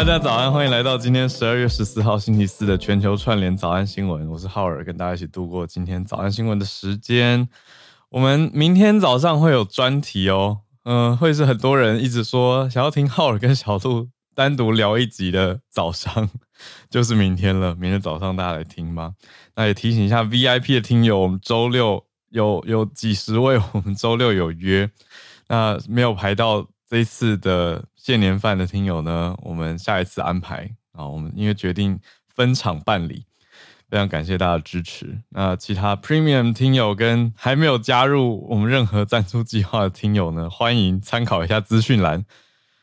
大家早安，欢迎来到今天十二月十四号星期四的全球串联早安新闻。我是浩尔，跟大家一起度过今天早安新闻的时间。我们明天早上会有专题哦，嗯、会是很多人一直说想要听浩尔跟小鹿单独聊一集的早上，就是明天了。明天早上大家来听吧。那也提醒一下 VIP 的听友，我们周六有有几十位，我们周六有约，那没有排到这一次的。谢年饭的听友呢，我们下一次安排啊，我们因为决定分场办理，非常感谢大家的支持。那其他 Premium 听友跟还没有加入我们任何赞助计划的听友呢，欢迎参考一下资讯栏。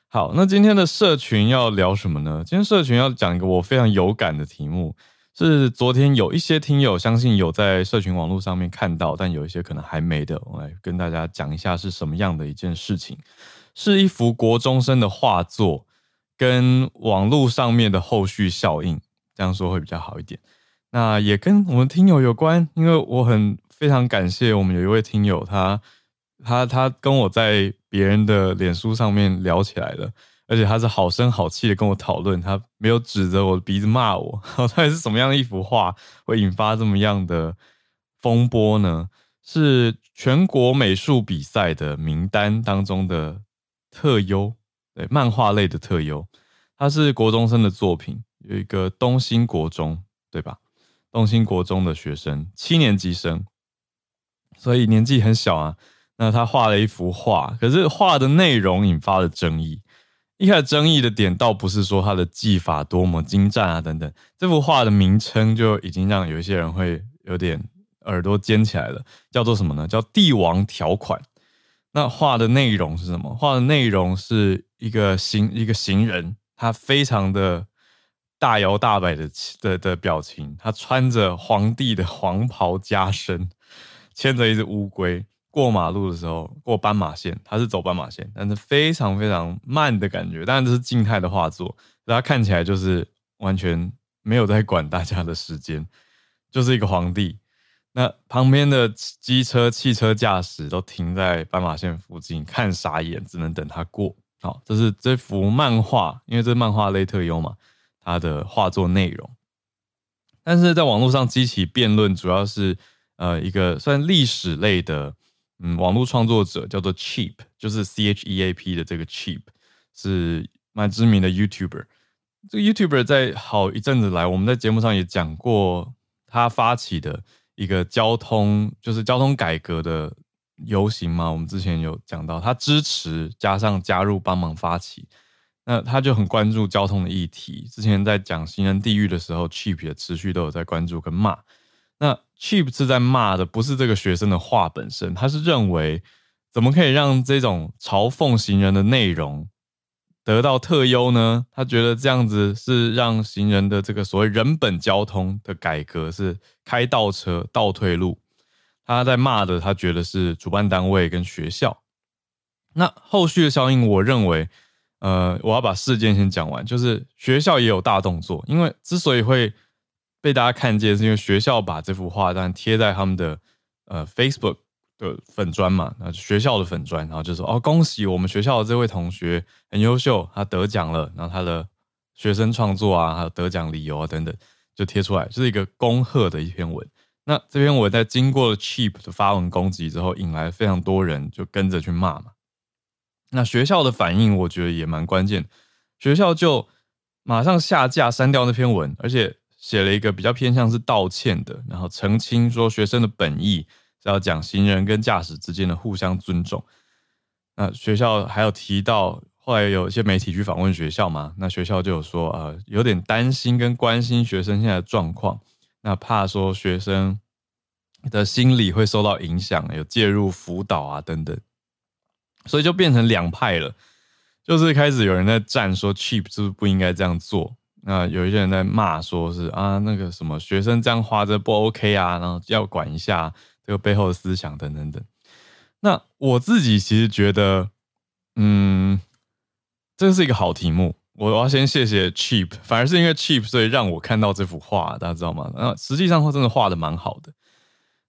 好，那今天的社群要聊什么呢？今天社群要讲一个我非常有感的题目，是昨天有一些听友相信有在社群网络上面看到，但有一些可能还没的，我来跟大家讲一下是什么样的一件事情。是一幅国中生的画作，跟网络上面的后续效应，这样说会比较好一点。那也跟我们听友有关，因为我很非常感谢我们有一位听友，他他他跟我在别人的脸书上面聊起来了，而且他是好声好气的跟我讨论，他没有指着我的鼻子骂我。到底是什么样的一幅画会引发这么样的风波呢？是全国美术比赛的名单当中的。特优，对，漫画类的特优，它是国中生的作品，有一个东兴国中，对吧？东兴国中的学生，七年级生，所以年纪很小啊。那他画了一幅画，可是画的内容引发了争议。一开始争议的点倒不是说他的技法多么精湛啊等等，这幅画的名称就已经让有一些人会有点耳朵尖起来了，叫做什么呢？叫帝王条款。那画的内容是什么？画的内容是一个行一个行人，他非常的大摇大摆的的的表情，他穿着皇帝的黄袍加身，牵着一只乌龟过马路的时候，过斑马线，他是走斑马线，但是非常非常慢的感觉。当然这是静态的画作，他看起来就是完全没有在管大家的时间，就是一个皇帝。那旁边的机车、汽车驾驶都停在斑马线附近，看傻眼，只能等他过。好，这是这幅漫画，因为这漫画类特优嘛，它的画作内容。但是在网络上激起辩论，主要是呃一个算历史类的，嗯，网络创作者叫做 Cheap，就是 C H E A P 的这个 Cheap，是蛮知名的 YouTuber。这个 YouTuber 在好一阵子来，我们在节目上也讲过，他发起的。一个交通就是交通改革的游行嘛，我们之前有讲到，他支持加上加入帮忙发起，那他就很关注交通的议题。之前在讲行人地狱的时候，Cheap 也持续都有在关注跟骂。那 Cheap 是在骂的不是这个学生的话本身，他是认为怎么可以让这种嘲讽行人的内容。得到特优呢？他觉得这样子是让行人的这个所谓人本交通的改革是开倒车、倒退路。他在骂的，他觉得是主办单位跟学校。那后续的效应，我认为，呃，我要把事件先讲完，就是学校也有大动作，因为之所以会被大家看见，是因为学校把这幅画单贴在他们的呃 Facebook。的粉砖嘛，那学校的粉砖，然后就说哦，恭喜我们学校的这位同学很优秀，他得奖了，然后他的学生创作啊，还有得奖理由啊等等，就贴出来，就是一个恭贺的一篇文。那这篇文在经过了 Cheap 的发文攻击之后，引来非常多人就跟着去骂嘛。那学校的反应，我觉得也蛮关键。学校就马上下架删掉那篇文，而且写了一个比较偏向是道歉的，然后澄清说学生的本意要讲行人跟驾驶之间的互相尊重。那学校还有提到，后来有一些媒体去访问学校嘛，那学校就有说，呃，有点担心跟关心学生现在的状况，那怕说学生的心理会受到影响，有介入辅导啊等等。所以就变成两派了，就是开始有人在站说 Cheap 是不是不应该这样做？那有一些人在骂说是啊那个什么学生这样画着不 OK 啊，然后要管一下这个背后的思想等等等。那我自己其实觉得，嗯，这是一个好题目。我要先谢谢 Cheap，反而是因为 Cheap 所以让我看到这幅画，大家知道吗？那实际上他真的画的蛮好的。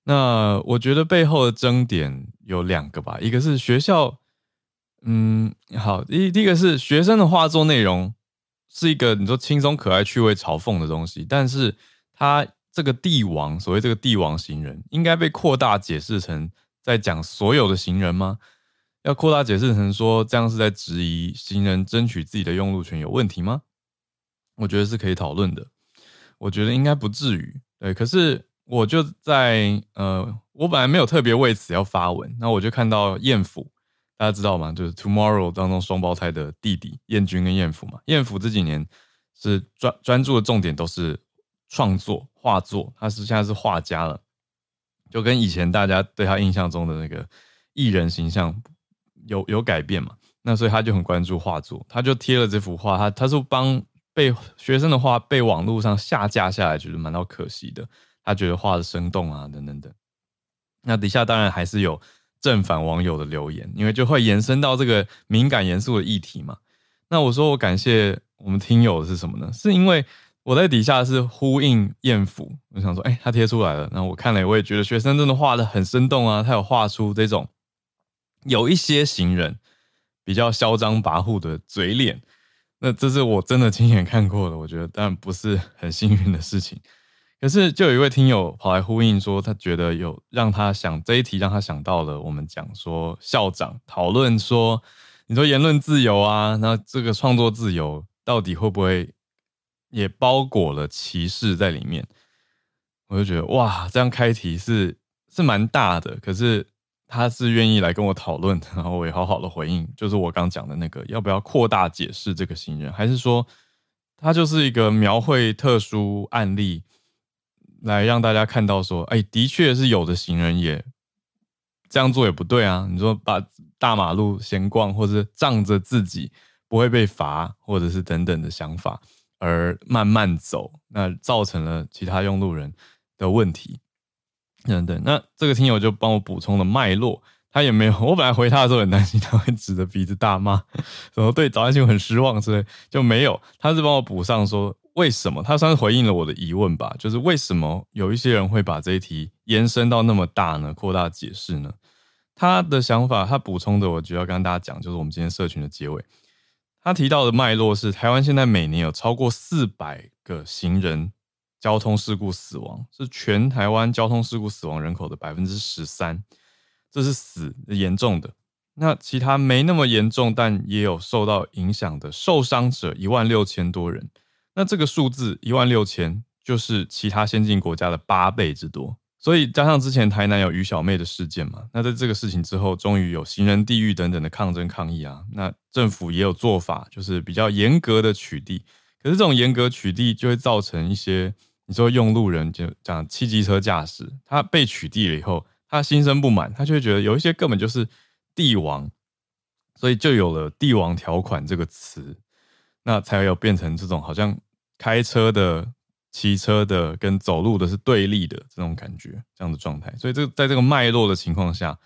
那我觉得背后的争点有两个吧，一个是学校。嗯，好，第第一个是学生的画作内容是一个你说轻松可爱、趣味嘲讽的东西，但是他这个帝王，所谓这个帝王行人，应该被扩大解释成在讲所有的行人吗？要扩大解释成说这样是在质疑行人争取自己的用路权有问题吗？我觉得是可以讨论的，我觉得应该不至于。对，可是我就在呃，我本来没有特别为此要发文，那我就看到燕府。大家知道吗？就是《Tomorrow》当中双胞胎的弟弟燕君跟燕府嘛。燕府这几年是专专注的重点都是创作画作，他是现在是画家了，就跟以前大家对他印象中的那个艺人形象有有改变嘛。那所以他就很关注画作，他就贴了这幅画，他他是帮被学生的画被网络上下架下来，觉得蛮到可惜的。他觉得画的生动啊，等等等。那底下当然还是有。正反网友的留言，因为就会延伸到这个敏感严肃的议题嘛。那我说我感谢我们听友的是什么呢？是因为我在底下是呼应艳福，我想说，哎、他贴出来了，然后我看了，我也觉得学生真的画得很生动啊，他有画出这种有一些行人比较嚣张跋扈的嘴脸，那这是我真的亲眼看过的，我觉得当然不是很幸运的事情。可是，就有一位听友跑来呼应说，他觉得有让他想这一题，让他想到了我们讲说校长讨论说，你说言论自由啊，那这个创作自由到底会不会也包裹了歧视在里面？我就觉得哇，这样开题是是蛮大的。可是他是愿意来跟我讨论，然后我也好好的回应，就是我刚讲的那个，要不要扩大解释这个行人，还是说他就是一个描绘特殊案例？来让大家看到说，哎，的确是有的行人也这样做也不对啊。你说把大马路闲逛，或者仗着自己不会被罚，或者是等等的想法而慢慢走，那造成了其他用路人的问题等等。那这个听友就帮我补充了脉络，他也没有。我本来回他的时候很担心他会指着鼻子大骂，什么对早安新闻很失望之类，就没有。他是帮我补上说。为什么？他算是回应了我的疑问吧，就是为什么有一些人会把这一题延伸到那么大呢？扩大解释呢？他的想法，他补充的，我就要跟大家讲，就是我们今天社群的结尾，他提到的脉络是，台湾现在每年有超过四百个行人交通事故死亡，是全台湾交通事故死亡人口的百分之十三，这是死严重的。那其他没那么严重，但也有受到影响的受伤者一万六千多人。那这个数字一万六千，就是其他先进国家的八倍之多。所以加上之前台南有于小妹的事件嘛，那在这个事情之后，终于有行人地狱等等的抗争抗议啊。那政府也有做法，就是比较严格的取缔。可是这种严格取缔就会造成一些，你说用路人就讲汽机车驾驶，他被取缔了以后，他心生不满，他就会觉得有一些根本就是帝王，所以就有了“帝王条款”这个词，那才有变成这种好像。开车的、骑车的跟走路的是对立的这种感觉，这样的状态。所以，这在这个脉络的情况下，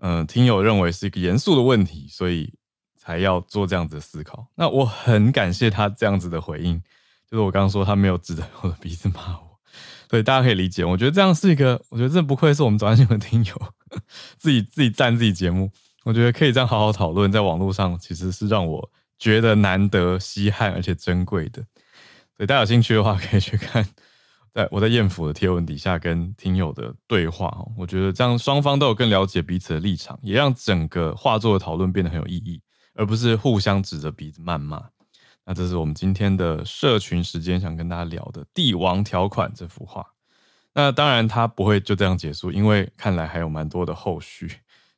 嗯、听友认为是一个严肃的问题，所以才要做这样子的思考。那我很感谢他这样子的回应，就是我刚刚说他没有指着我的鼻子骂我，所以大家可以理解。我觉得这样是一个，我觉得这不愧是我们早安新闻听友，自己自己赞自己节目，我觉得可以这样好好讨论，在网络上其实是让我觉得难得稀罕而且珍贵的。所以大家有兴趣的话，可以去看，在我在艳福的贴文底下跟听友的对话，我觉得这样双方都有更了解彼此的立场，也让整个画作的讨论变得很有意义，而不是互相指着鼻子谩骂。那这是我们今天的社群时间想跟大家聊的《帝王条款》这幅画。那当然它不会就这样结束，因为看来还有蛮多的后续，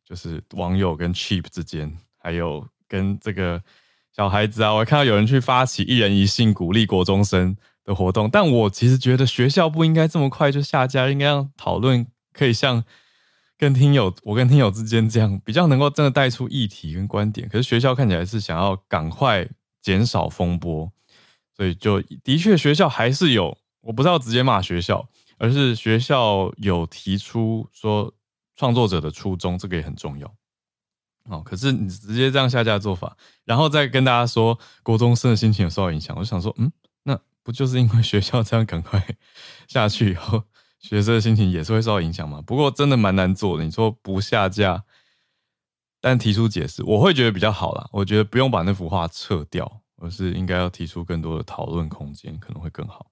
就是网友跟 Cheap 之间，还有跟这个小孩子啊，我看到有人去发起一人一信鼓励国中生的活动，但我其实觉得学校不应该这么快就下架，应该让讨论可以像跟听友，我跟听友之间这样，比较能够真的带出议题跟观点。可是学校看起来是想要赶快。减少风波，所以就的确学校还是有，我不知道直接骂学校，而是学校有提出说创作者的初衷，这个也很重要。哦，可是你直接这样下架做法，然后再跟大家说国中生的心情有受到影响，我就想说，嗯，那不就是因为学校这样赶快 下去以后，学生的心情也是会受到影响吗？不过真的蛮难做的，你说不下架。但提出解释，我会觉得比较好啦。我觉得不用把那幅画撤掉，而是应该要提出更多的讨论空间，可能会更好。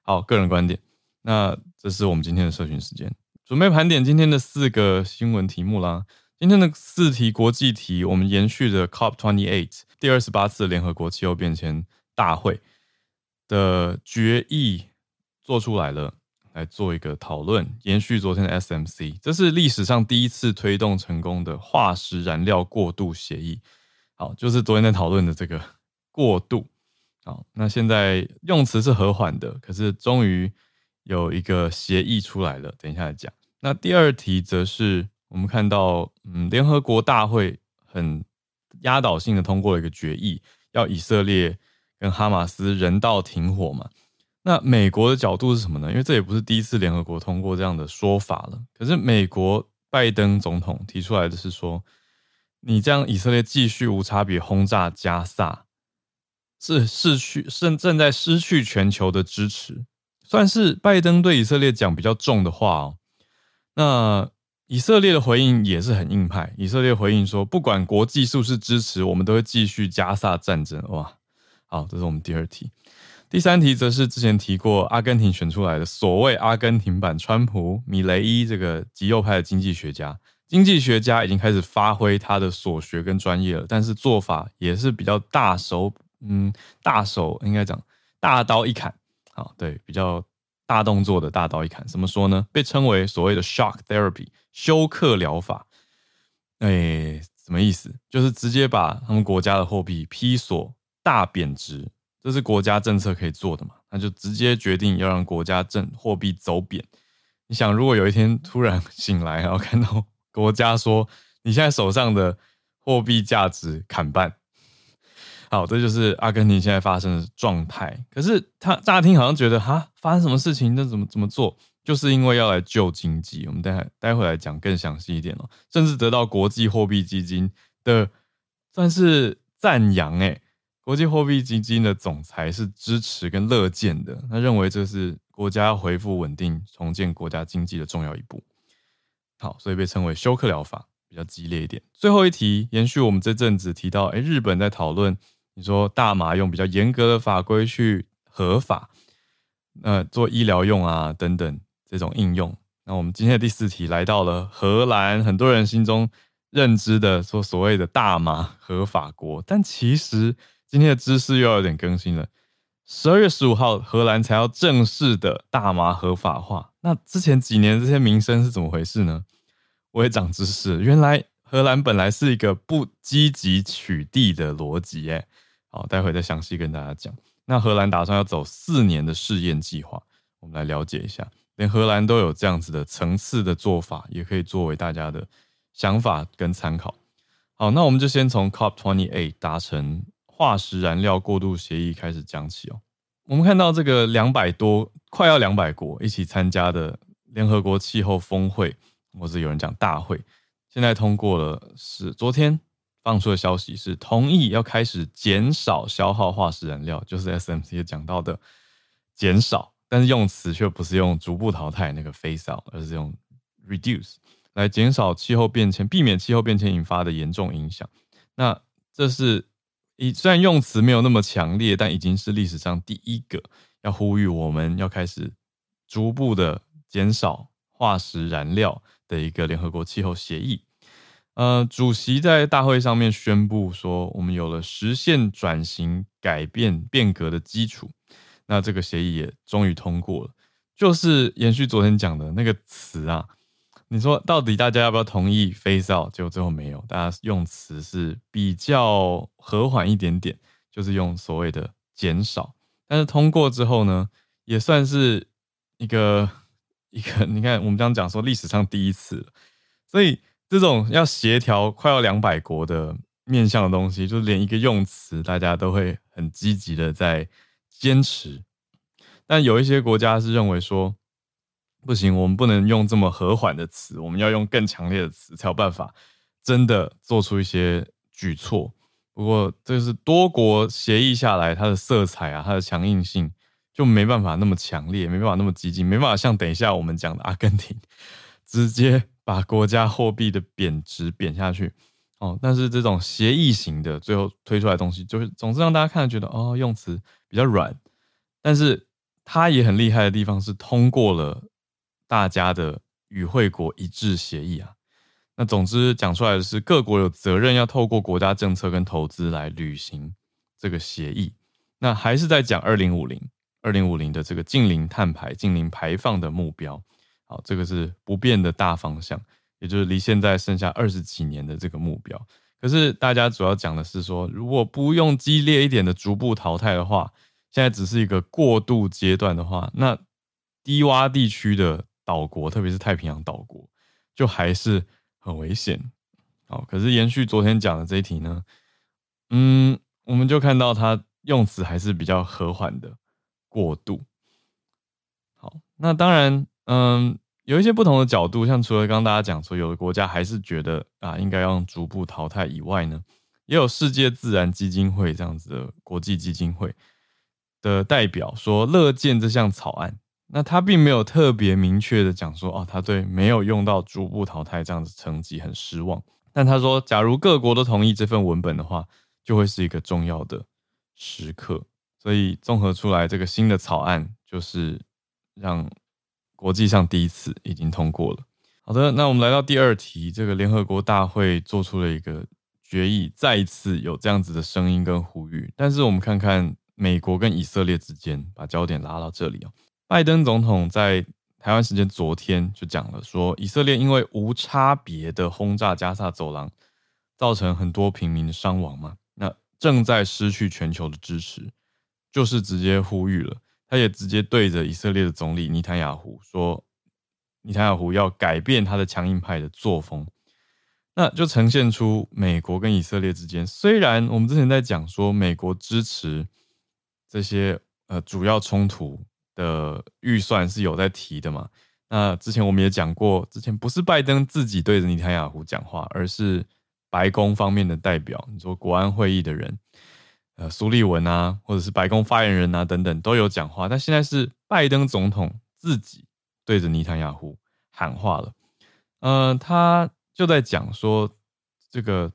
好，个人观点。那这是我们今天的社群时间，准备盘点今天的四个新闻题目啦。今天的四题国际题，我们延续的 COP28 第二十八次联合国气候变迁大会的决议做出来了。来做一个讨论，延续昨天的 SMC，这是历史上第一次推动成功的化石燃料过渡协议。好，就是昨天在讨论的这个过渡。好，那现在用词是和缓的，可是终于有一个协议出来了。等一下来讲。那第二题则是我们看到，嗯，联合国大会很压倒性的通过了一个决议，要以色列跟哈马斯人道停火嘛。那美国的角度是什么呢？因为这也不是第一次联合国通过这样的说法了。可是美国拜登总统提出来的是说，你这样以色列继续无差别轰炸加萨，是失去，正正在失去全球的支持，算是拜登对以色列讲比较重的话哦。那以色列的回应也是很硬派，以色列回应说，不管国际是不是支持，我们都会继续加萨战争。哇，好，这是我们第二题。第三题则是之前提过，阿根廷选出来的所谓阿根廷版川普米雷伊这个极右派的经济学家，经济学家已经开始发挥他的所学跟专业了，但是做法也是比较大手，嗯，大手应该讲大刀一砍，好，对，比较大动作的大刀一砍，怎么说呢？被称为所谓的 shock therapy 休克疗法，哎，什么意思？就是直接把他们国家的货币批索大贬值。这是国家政策可以做的嘛？那就直接决定要让国家政货币走贬。你想，如果有一天突然醒来，然后看到国家说你现在手上的货币价值砍半，好，这就是阿根廷现在发生的状态。可是他乍听好像觉得哈，发生什么事情？那怎么怎么做？就是因为要来救经济。我们待会待会来讲更详细一点哦。甚至得到国际货币基金的算是赞扬诶。国际货币基金的总裁是支持跟乐见的，他认为这是国家要恢复稳定、重建国家经济的重要一步。好，所以被称为休克疗法，比较激烈一点。最后一题，延续我们这阵子提到，哎，日本在讨论，你说大麻用比较严格的法规去合法，呃，做医疗用啊等等这种应用。那我们今天的第四题来到了荷兰，很多人心中认知的说所谓的大麻合法国，但其实。今天的知识又有点更新了。十二月十五号，荷兰才要正式的大麻合法化。那之前几年这些名声是怎么回事呢？我也长知识，原来荷兰本来是一个不积极取缔的逻辑。哎，好，待会再详细跟大家讲。那荷兰打算要走四年的试验计划，我们来了解一下。连荷兰都有这样子的层次的做法，也可以作为大家的想法跟参考。好，那我们就先从 COP28 达成。化石燃料过渡协议开始讲起哦。我们看到这个两百多，快要两百国一起参加的联合国气候峰会，或者有人讲大会，现在通过了，是昨天放出的消息是同意要开始减少消耗化石燃料，就是 SMC 讲到的减少，但是用词却不是用逐步淘汰那个 phase out，而是用 reduce 来减少气候变迁，避免气候变迁引发的严重影响。那这是。虽然用词没有那么强烈，但已经是历史上第一个要呼吁我们要开始逐步的减少化石燃料的一个联合国气候协议。呃，主席在大会上面宣布说，我们有了实现转型、改变、变革的基础。那这个协议也终于通过了。就是延续昨天讲的那个词啊，你说到底大家要不要同意 phase out？结果最后没有，大家用词是比较和缓一点点，就是用所谓的减少。但是通过之后呢，也算是一个一个，你看我们这样讲说历史上第一次，所以。这种要协调快要两百国的面向的东西，就连一个用词，大家都会很积极的在坚持。但有一些国家是认为说，不行，我们不能用这么和缓的词，我们要用更强烈的词，才有办法真的做出一些举措。不过，这是多国协议下来，它的色彩啊，它的强硬性就没办法那么强烈，没办法那么激进，没办法像等一下我们讲的阿根廷直接。把国家货币的贬值贬下去，哦，但是这种协议型的最后推出来的东西，就是总是让大家看觉得哦，用词比较软，但是它也很厉害的地方是通过了大家的与会国一致协议啊。那总之讲出来的是各国有责任要透过国家政策跟投资来履行这个协议。那还是在讲二零五零二零五零的这个近零碳排、近零排放的目标。好，这个是不变的大方向，也就是离现在剩下二十几年的这个目标。可是大家主要讲的是说，如果不用激烈一点的逐步淘汰的话，现在只是一个过渡阶段的话，那低洼地区的岛国，特别是太平洋岛国，就还是很危险。好，可是延续昨天讲的这一题呢，嗯，我们就看到它用词还是比较和缓的过渡。好，那当然。嗯，有一些不同的角度，像除了刚刚大家讲说，有的国家还是觉得啊，应该要逐步淘汰以外呢，也有世界自然基金会这样子的国际基金会的代表说乐见这项草案。那他并没有特别明确的讲说，哦，他对没有用到逐步淘汰这样子成绩很失望。但他说，假如各国都同意这份文本的话，就会是一个重要的时刻。所以综合出来，这个新的草案就是让。国际上第一次已经通过了。好的，那我们来到第二题，这个联合国大会做出了一个决议，再一次有这样子的声音跟呼吁。但是我们看看美国跟以色列之间，把焦点拉到这里哦。拜登总统在台湾时间昨天就讲了，说以色列因为无差别的轰炸加萨走廊，造成很多平民的伤亡嘛，那正在失去全球的支持，就是直接呼吁了。他也直接对着以色列的总理尼坦雅胡说：“尼坦雅胡要改变他的强硬派的作风。”那就呈现出美国跟以色列之间，虽然我们之前在讲说美国支持这些呃主要冲突的预算是有在提的嘛。那之前我们也讲过，之前不是拜登自己对着尼坦雅胡讲话，而是白宫方面的代表，你说国安会议的人。呃，苏利文啊，或者是白宫发言人啊，等等都有讲话。但现在是拜登总统自己对着尼坦雅胡喊话了。呃，他就在讲说，这个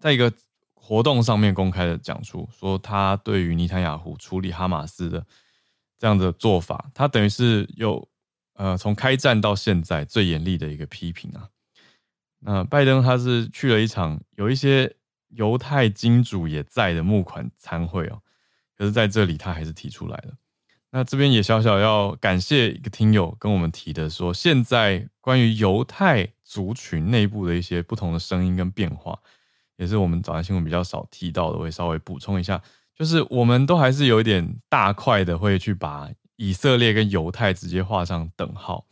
在一个活动上面公开的讲出，说他对于尼坦雅胡处理哈马斯的这样的做法，他等于是有呃从开战到现在最严厉的一个批评啊。那拜登他是去了一场有一些。犹太金主也在的募款参会哦，可是在这里他还是提出来了。那这边也小小要感谢一个听友跟我们提的说，现在关于犹太族群内部的一些不同的声音跟变化，也是我们早安新闻比较少提到的，我会稍微补充一下。就是我们都还是有一点大块的会去把以色列跟犹太直接画上等号，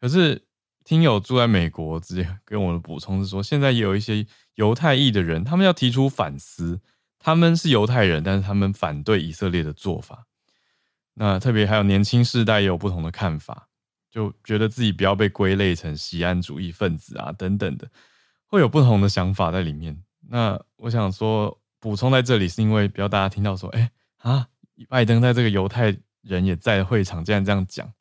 可是。听友住在美国，直接跟我的补充是说，现在也有一些犹太裔的人，他们要提出反思。他们是犹太人，但是他们反对以色列的做法。那特别还有年轻世代也有不同的看法，就觉得自己不要被归类成西安主义分子啊等等的，会有不同的想法在里面。那我想说，补充在这里是因为不要大家听到说，哎啊，拜登在这个犹太人也在会场，竟然这样讲，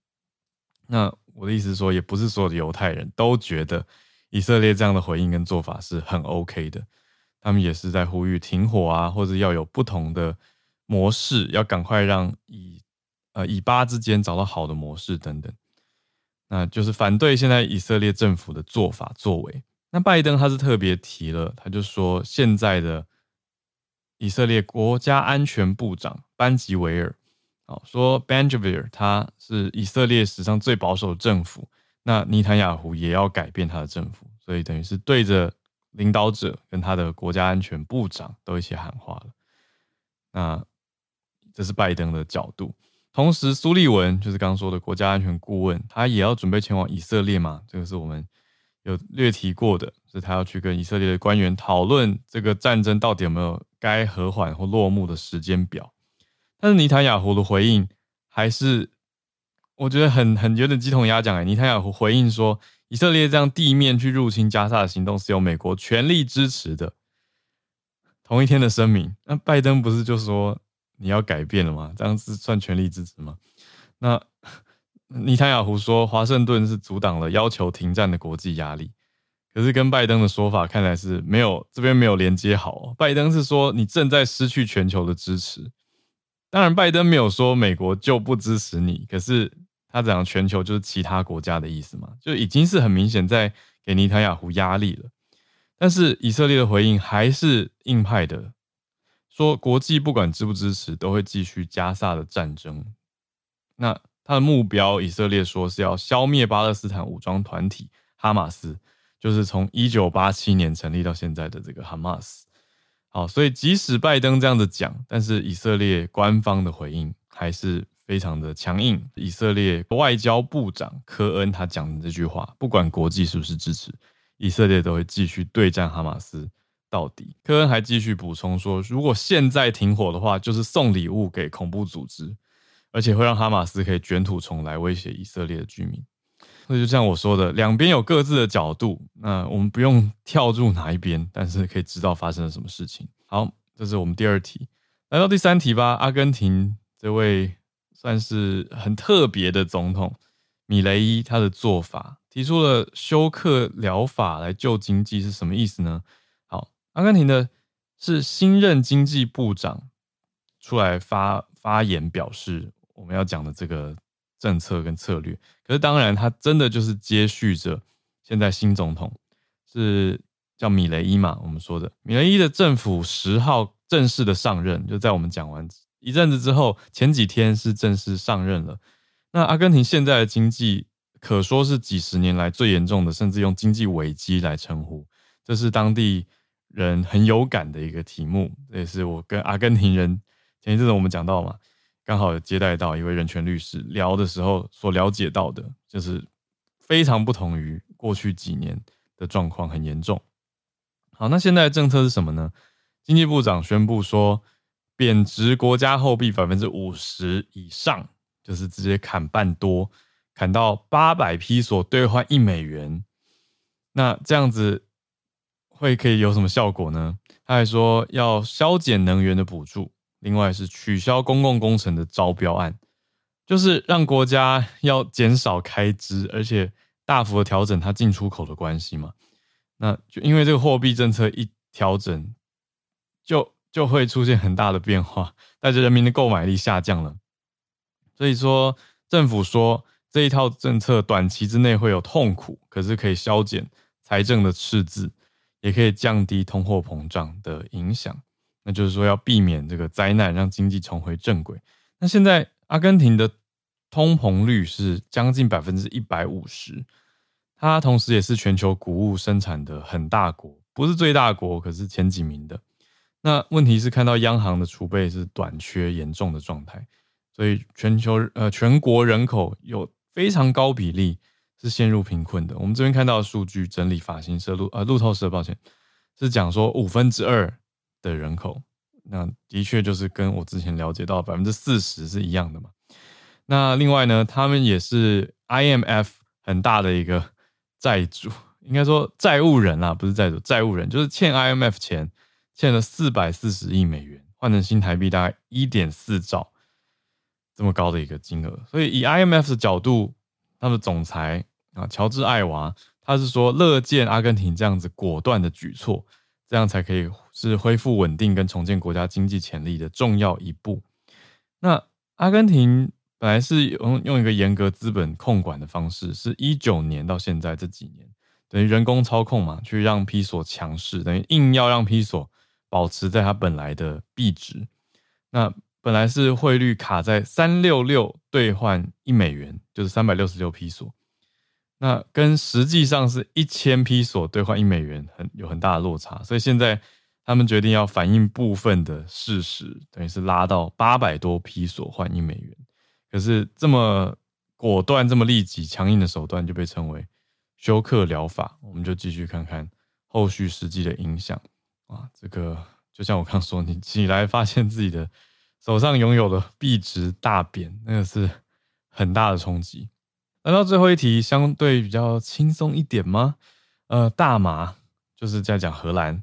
那。我的意思是说，也不是所有的犹太人都觉得以色列这样的回应跟做法是很 OK 的，他们也是在呼吁停火啊，或者要有不同的模式，要赶快让以呃以巴之间找到好的模式等等，那就是反对现在以色列政府的做法作为。那拜登他是特别提了，他就说现在的以色列国家安全部长班吉维尔，哦，说 Ban-Gvir 他是以色列史上最保守的政府，那尼坦雅胡也要改变他的政府，所以等于是对着领导者跟他的国家安全部长都一起喊话了。那这是拜登的角度，同时苏利文就是刚刚说的国家安全顾问，他也要准备前往以色列嘛？这个是我们有略提过的，是他要去跟以色列的官员讨论这个战争到底有没有该和缓或落幕的时间表。但是尼坦雅胡的回应还是我觉得很很有点鸡同鸭讲哎，尼坦雅胡回应说，以色列这样地面去入侵加沙的行动是由美国全力支持的。同一天的声明，那拜登不是就说你要改变了吗？这样子算全力支持吗？那尼坦雅胡说华盛顿是阻挡了要求停战的国际压力，可是跟拜登的说法看来是没有，这边没有连接好哦。拜登是说你正在失去全球的支持，当然拜登没有说美国就不支持你，可是他讲全球就是其他国家的意思嘛，就已经是很明显在给尼塔雅胡压力了。但是以色列的回应还是硬派的，说国际不管支不支持，都会继续加萨的战争。那他的目标，以色列说是要消灭巴勒斯坦武装团体哈马斯，就是从一九八七年成立到现在的这个哈马斯。好，所以即使拜登这样子讲，但是以色列官方的回应还是非常的强硬。以色列外交部长科恩他讲的这句话，不管国际是不是支持。以色列都会继续对战哈马斯到底。科恩还继续补充说，如果现在停火的话，就是送礼物给恐怖组织，而且会让哈马斯可以卷土重来，威胁以色列的居民。所以就像我说的，两边有各自的角度，那我们不用跳入哪一边，但是可以知道发生了什么事情。好，这是我们第二题，来到第三题吧。阿根廷这位算是很特别的总统米雷伊，他的做法。提出了休克疗法来救经济是什么意思呢？好，阿根廷的是新任经济部长出来发发言，表示我们要讲的这个政策跟策略。可是当然，他真的就是接续着现在新总统是叫米雷伊嘛？我们说的米雷伊的政府十号正式的上任，就在我们讲完一阵子之后，前几天是正式上任了。那阿根廷现在的经济。可说是几十年来最严重的，甚至用经济危机来称呼，这是当地人很有感的一个题目。这也是我跟阿根廷人前一阵子我们讲到嘛，刚好有接待到一位人权律师聊的时候所了解到的，就是非常不同于过去几年的状况，很严重。好，那现在的政策是什么呢？经济部长宣布说，贬值国家货币百分之五十以上，就是直接砍半多。砍到八百批所兑换一美元，那这样子会可以有什么效果呢？他还说要削减能源的补助，另外是取消公共工程的招标案，就是让国家要减少开支，而且大幅的调整它进出口的关系嘛。那就因为这个货币政策一调整，就就会出现很大的变化，带着人民的购买力下降了。所以说政府说。这一套政策短期之内会有痛苦，可是可以削减财政的赤字，也可以降低通货膨胀的影响。那就是说要避免这个灾难，让经济重回正轨。那现在阿根廷的通膨率是将近百分之一百五十，它同时也是全球谷物生产的很大国，不是最大国，可是前几名的。那问题是看到央行的储备是短缺严重的状态，所以全球呃全国人口有。非常高比例是陷入贫困的。我们这边看到数据整理，法新社路呃路透社，抱歉，是讲说五分之二的人口，那的确就是跟我之前了解到百分之四十是一样的嘛。那另外呢，他们也是 IMF 很大的一个债主，应该说债务人啊，不是债主，债务人就是欠 IMF 钱，欠了四百四十亿美元，换成新台币大概一点四兆。这么高的一个金额，所以以 IMF 的角度，他们总裁啊，乔治艾娃，他是说乐见阿根廷这样子果断的举措，这样才可以是恢复稳定跟重建国家经济潜力的重要一步。那阿根廷本来是用用一个严格资本控管的方式，是一九年到现在这几年，等于人工操控嘛，去让披索强势，等于硬要让披索保持在它本来的币值。那本来是汇率卡在三六六兑换一美元，就是三百六十六披索，那跟实际上是一千批索兑换一美元，很有很大的落差，所以现在。他们决定要反映部分的事实，等于是拉到八百多批索换一美元。可是这么果断、这么立即、强硬的手段就被称为休克疗法。我们就继续看看后续实际的影响。啊，这个就像我刚说，你起来发现自己的手上拥有的币值大贬，那个是很大的冲击。来到最后一题，相对比较轻松一点吗？呃，大麻就是在讲荷兰。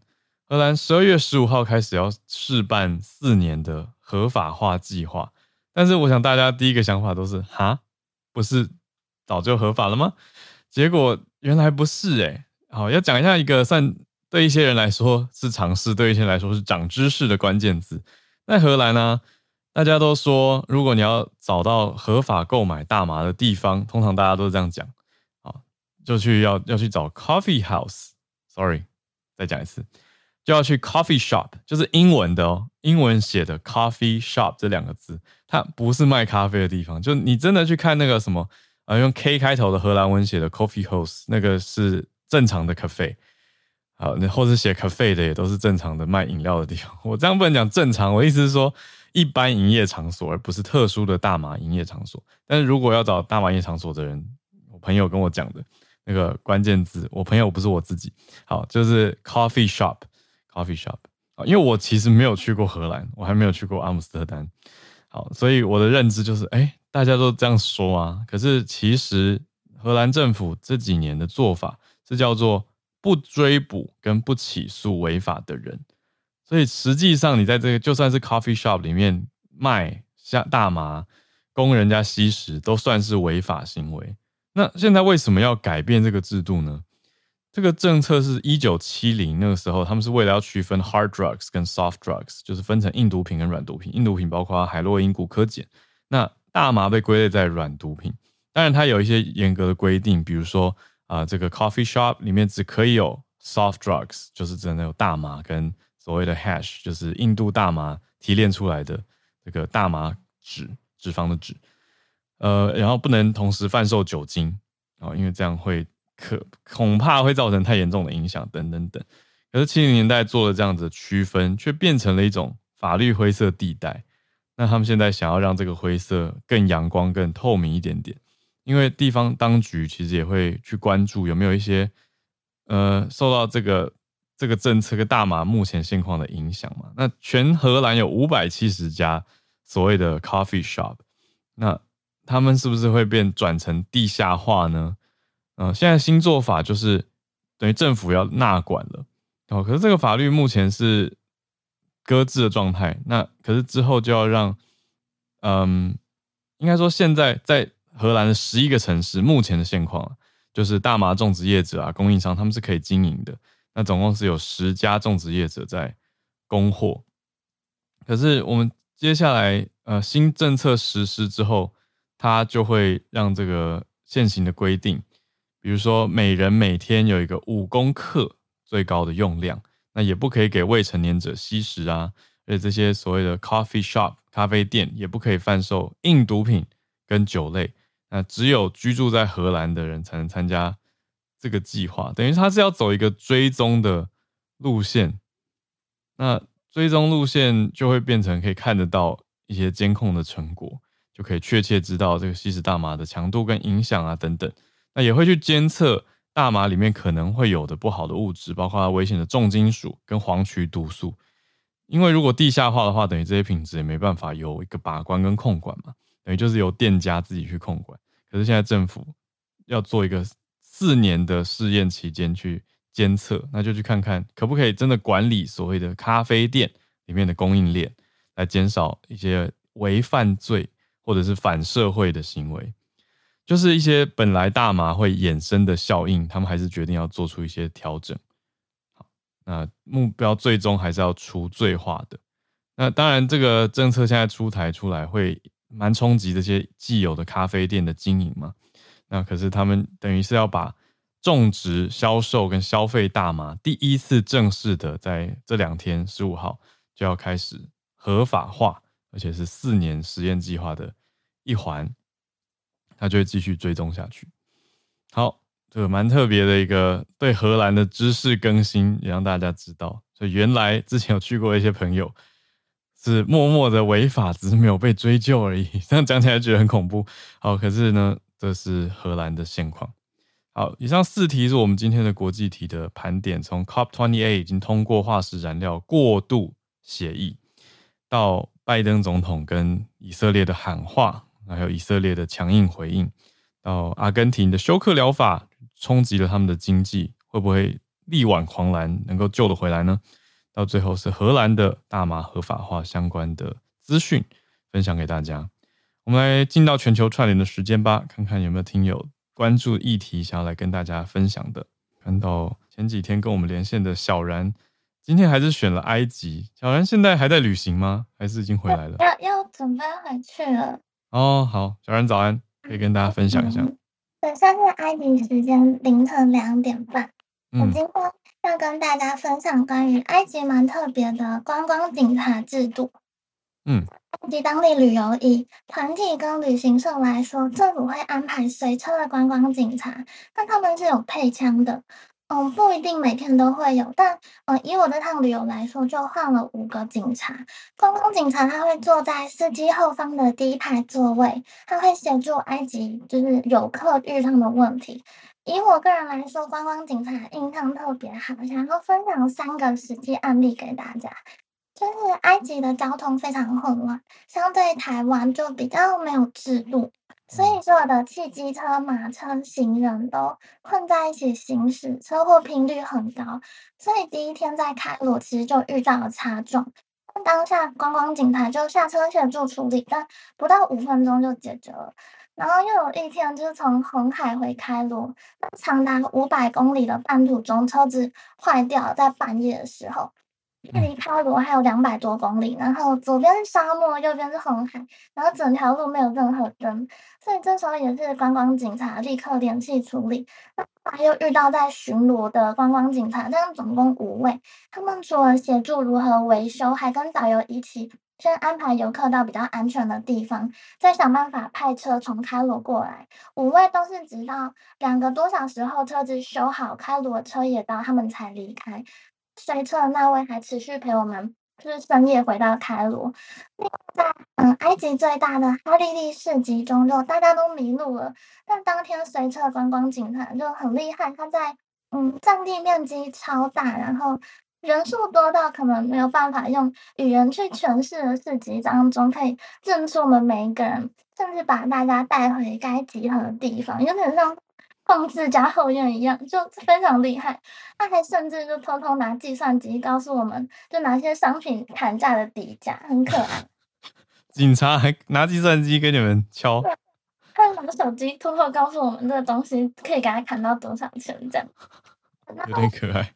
荷兰十二月十五号开始要试办四年的合法化计划，但是我想大家第一个想法都是哈，不是早就合法了吗？结果原来不是诶、好，要讲一下一个算对一些人来说是尝试，对一些人来说是长知识的关键字。在荷兰呢、大家都说，如果你要找到合法购买大麻的地方，通常大家都是这样讲，啊，就去要要去找 coffee house。Sorry，再讲一次。就要去 coffee shop，就是英文的哦，英文写的 coffee shop 这两个字，它不是卖咖啡的地方。就你真的去看那个什么，啊，用 K 开头的荷兰文写的 coffee house，那个是正常的 cafe，。好，那或者写咖啡的也都是正常的卖饮料的地方。我这样不能讲正常，我意思是说一般营业场所，而不是特殊的大麻营业场所。但是如果要找大麻营业场所的人，我朋友跟我讲的那个关键字，我朋友不是我自己，好，就是 coffee shop。Coffee shop 啊，因为我其实没有去过荷兰，我还没有去过阿姆斯特丹，好，所以我的认知就是，哎、大家都这样说啊。可是其实荷兰政府这几年的做法是叫做不追捕跟不起诉违法的人，所以实际上你在这个就算是 coffee shop 里面卖下大麻供人家吸食，都算是违法行为。那现在为什么要改变这个制度呢？这个政策是一九七零那个时候，他们是为了要区分 hard drugs 跟 soft drugs，就是分成硬毒品跟软毒品。硬毒品包括海洛因、古柯碱，那大麻被归类在软毒品。当然，它有一些严格的规定，比如说啊、呃，这个 coffee shop 里面只可以有 soft drugs，就是真的有大麻跟所谓的 hash，就是印度大麻提炼出来的这个大麻脂脂肪的脂。呃，然后不能同时贩售酒精啊，因为这样会。可恐怕会造成太严重的影响，等等等。可是七零年代做了这样子的区分，却变成了一种法律灰色地带。那他们现在想要让这个灰色更阳光、更透明一点点，因为地方当局其实也会去关注有没有一些呃受到这个这个政策跟大麻目前现况的影响嘛。那全荷兰有五百七十家所谓的 coffee shop，那他们是不是会变转成地下化呢？嗯，现在新做法就是等于政府要纳管了，哦，可是这个法律目前是搁置的状态。那可是之后就要让，嗯，应该说现在在荷兰的十一个城市，目前的现况就是大麻种植业者啊、供应商他们是可以经营的。那总共是有十家种植业者在供货。可是我们接下来呃新政策实施之后，它就会让这个现行的规定。比如说，每人每天有一个五公克最高的用量，那也不可以给未成年者吸食啊。而且这些所谓的 coffee shop 咖啡店也不可以贩售硬毒品跟酒类。那只有居住在荷兰的人才能参加这个计划，等于他是要走一个追踪的路线。那追踪路线就会变成可以看得到一些监控的成果，就可以确切知道这个吸食大麻的强度跟影响啊等等。那也会去监测大麻里面可能会有的不好的物质，包括危险的重金属跟黄曲毒素。因为如果地下化的话，等于这些品质也没办法有一个把关跟控管嘛，等于就是由店家自己去控管。可是现在政府要做一个四年的试验期间去监测，那就去看看可不可以真的管理所谓的咖啡店里面的供应链，来减少一些违犯罪或者是反社会的行为。就是一些本来大麻会衍生的效应，他们还是决定要做出一些调整。好，那目标最终还是要除罪化的。那当然，这个政策现在出台出来会蛮冲击这些既有的咖啡店的经营嘛。那可是他们等于是要把种植、销售跟消费大麻第一次正式的在这两天十五号就要开始合法化，而且是四年实验计划的一环，他就会继续追踪下去。好。这个蛮特别的一个对荷兰的知识更新，也让大家知道。所以原来之前有去过一些朋友是默默的违法，只是没有被追究而已。这样讲起来觉得很恐怖。好，可是呢，这是荷兰的现况。好，以上四题是我们今天的国际题的盘点。从 COP28 已经通过化石燃料过渡协议，到拜登总统跟以色列的喊话，还有以色列的强硬回应，到阿根廷的休克疗法。冲击了他们的经济，会不会力挽狂澜，能够救得回来呢？到最后是荷兰的大麻合法化相关的资讯分享给大家。我们来进到全球串联的时间吧，看看有没有听友关注议题想要来跟大家分享的。看到前几天跟我们连线的小然，今天还是选了埃及。小然现在还在旅行吗？还是已经回来了？要要准备回去了。哦，好，小然早安，可以跟大家分享一下。嗯对，现在埃及时间凌晨两点半。我今天要跟大家分享关于埃及蛮特别的观光警察制度。嗯，埃及当地旅游以团体跟旅行社来说，政府会安排随车的观光警察，但他们是有配枪的。嗯，不一定每天都会有，但嗯，以我这趟旅游来说，就换了五个警察。观光警察他会坐在司机后方的第一排座位，他会协助埃及就是游客遇上的问题。以我个人来说，观光警察印象特别好，想要分享三个实际案例给大家。就是埃及的交通非常混乱，相对台湾就比较没有制度。所以所有的汽机车、马车、行人都混在一起行驶，车祸频率很高。所以第一天在开罗其实就遇到了擦撞，当下观光警察就下车协助处理，但不到五分钟就解决了。然后又有一天就是从红海回开罗，长达五百公里的半途中，车子坏掉，在半夜的时候。距离开罗还有两百多公里，然后左边是沙漠，右边是红海，然后整条路没有任何灯，所以这时候也是观光警察立刻联系处理。那又遇到在巡逻的观光警察，这样总共五位，他们除了协助如何维修，还跟导游一起先安排游客到比较安全的地方，再想办法派车从开罗过来。五位都是直到两个多小时后车子修好，开罗车也到，他们才离开。随车的那位还持续陪我们，就是深夜回到开罗。在嗯，埃及最大的哈利利市集中，就大家都迷路了。但当天随车观光警察就很厉害，他在嗯，占地面积超大，然后人数多到可能没有办法用语言去诠释的市集当中，可以认出我们每一个人，甚至把大家带回该集合的地方，有点像。放自家后院一样，就非常厉害。他还甚至就偷偷拿计算机告诉我们，就哪些商品砍价的底价，很可爱。警察还拿计算机给你们敲？他拿手机偷偷告诉我们，这个东西可以给他砍到多少钱，这样。有点可爱。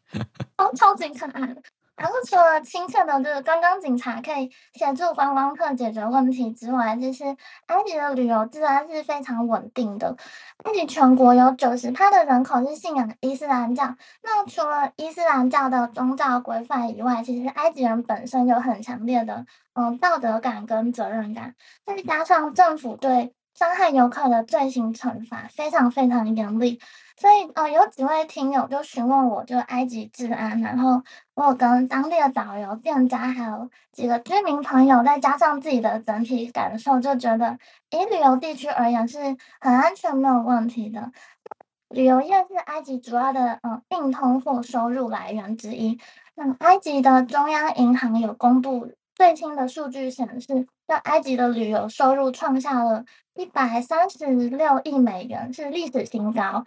哦，超级可爱。然后除了亲切的就是观光警察可以协助观光客解决问题之外，其实埃及的旅游治安是非常稳定的。埃及全国有九十趴的人口是信仰伊斯兰教，那除了伊斯兰教的宗教规范以外，其实埃及人本身有很强烈的嗯道德感跟责任感，再加上政府对伤害游客的罪行惩罚非常非常严厉。所以，呃，有几位听友就询问我，就埃及治安，然后我有跟当地的导游、店家，还有几个居民朋友，再加上自己的整体感受，就觉得，以旅游地区而言是很安全、没有问题的。旅游业是埃及主要的，嗯、硬通货收入来源之一。那埃及的中央银行有公布最新的数据显示，让埃及的旅游收入创下了一百三十六亿美元，是历史新高。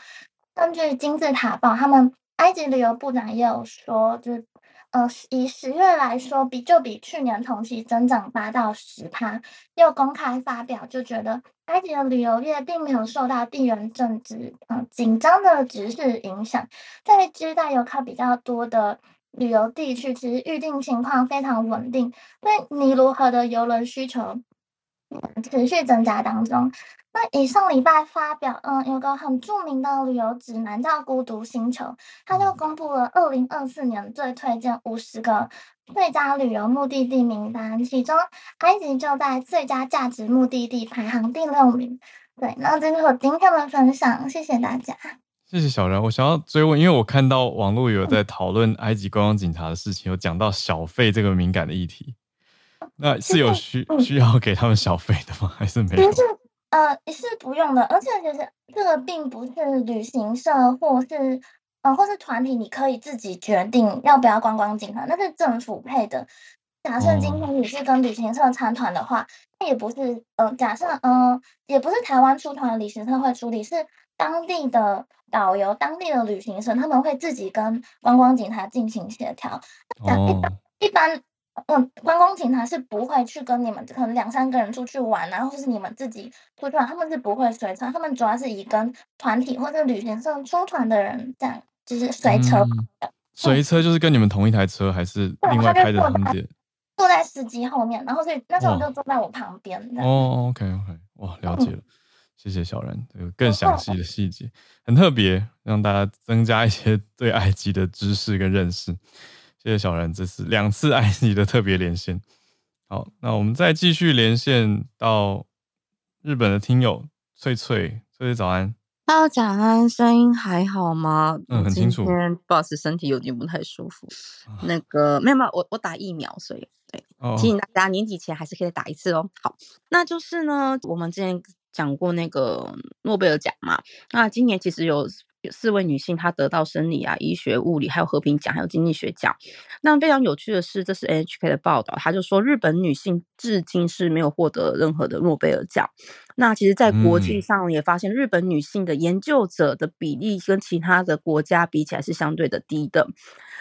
根据金字塔报，他们埃及旅游部长也有说，就是呃，以十月来说，比就比去年同期增长八到十趴。又公开发表，就觉得埃及的旅游业并没有受到地缘政治嗯紧张的局势影响，在接待游客比较多的旅游地区，其实预订情况非常稳定，对尼罗河的游轮需求持续增加当中。那以上礼拜发表，嗯，有个很著名的旅游指南叫《孤独星球》，它就公布了二零二四年最推荐五十个最佳旅游目的地名单，其中埃及就在最佳价值目的地排行第六名。对，那这是我今天的分享，谢谢大家。谢谢小然，我想要追问，因为我看到网络有在讨论埃及观光警察的事情，有讲到小费这个敏感的议题，那是有需需要给他们小费的吗？还是没有？呃，是不用的，而且其实这个并不是旅行社或是呃或是团体，你可以自己决定要不要观光警察，那是政府配的。假设今天你是跟旅行社参团的话，那、哦、也不是呃，假设嗯、呃，也不是台湾出团的旅行社会处理，是当地的导游、当地的旅行社，他们会自己跟观光警察进行协调。哦、一般。嗯，观光警察是不会去跟你们可能两三个人出去玩，然后或是你们自己出去玩，他们是不会随车，他们主要是以跟团体或者旅行社出团的人这样，就是随车。随、嗯、车就是跟你们同一台车，还是另外开的他们坐在司机后面，然后所以那时候就坐在我旁边。哦，OK OK，哇，了解了，嗯、谢谢小然，有更详细的细节，很特别，让大家增加一些 对埃及的知识跟认识。谢谢小然，这次两次埃及的特别连线。好，那我们再继续连线到日本的听友翠翠，翠翠早安。Hello，早安，声音还好吗？嗯，很清楚。今天不好意思，身体有点不太舒服。啊、那个没有没有，我我打疫苗，所以对，哦、提醒大家年底前还是可以打一次哦。好，那就是呢，我们之前讲过那个诺贝尔奖嘛，那今年其实有。有四位女性，她得到生理啊、医学、物理，还有和平奖，还有经济学奖。那非常有趣的是，这是 NHK 的报道，他就说日本女性至今是没有获得任何的诺贝尔奖。那其实，在国际上也发现，日本女性的研究者的比例跟其他的国家比起来是相对的低的。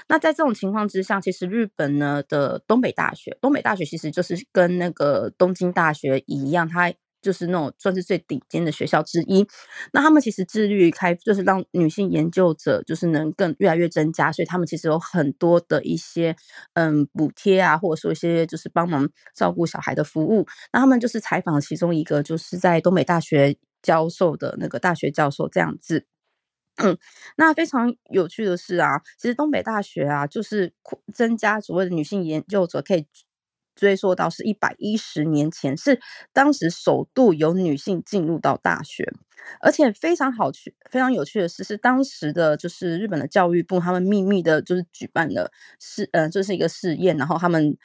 那在这种情况之下，其实日本呢的东北大学，东北大学其实就是跟那个东京大学一样，它。就是那种算是最顶尖的学校之一，那他们其实致力于开，就是让女性研究者就是能更越来越增加，所以他们其实有很多的一些嗯补贴啊，或者说一些就是帮忙照顾小孩的服务。那他们就是采访其中一个就是在东北大学教授的那个大学教授这样子。嗯，那非常有趣的是啊，其实东北大学啊，就是增加所谓的女性研究者可以。追溯到是一百一十年前，是当时首度有女性进入到大学，而且非常好趣、非常有趣的事，是当时的就是日本的教育部，他们秘密的就是举办了试，呃，这是一个试验，然后他们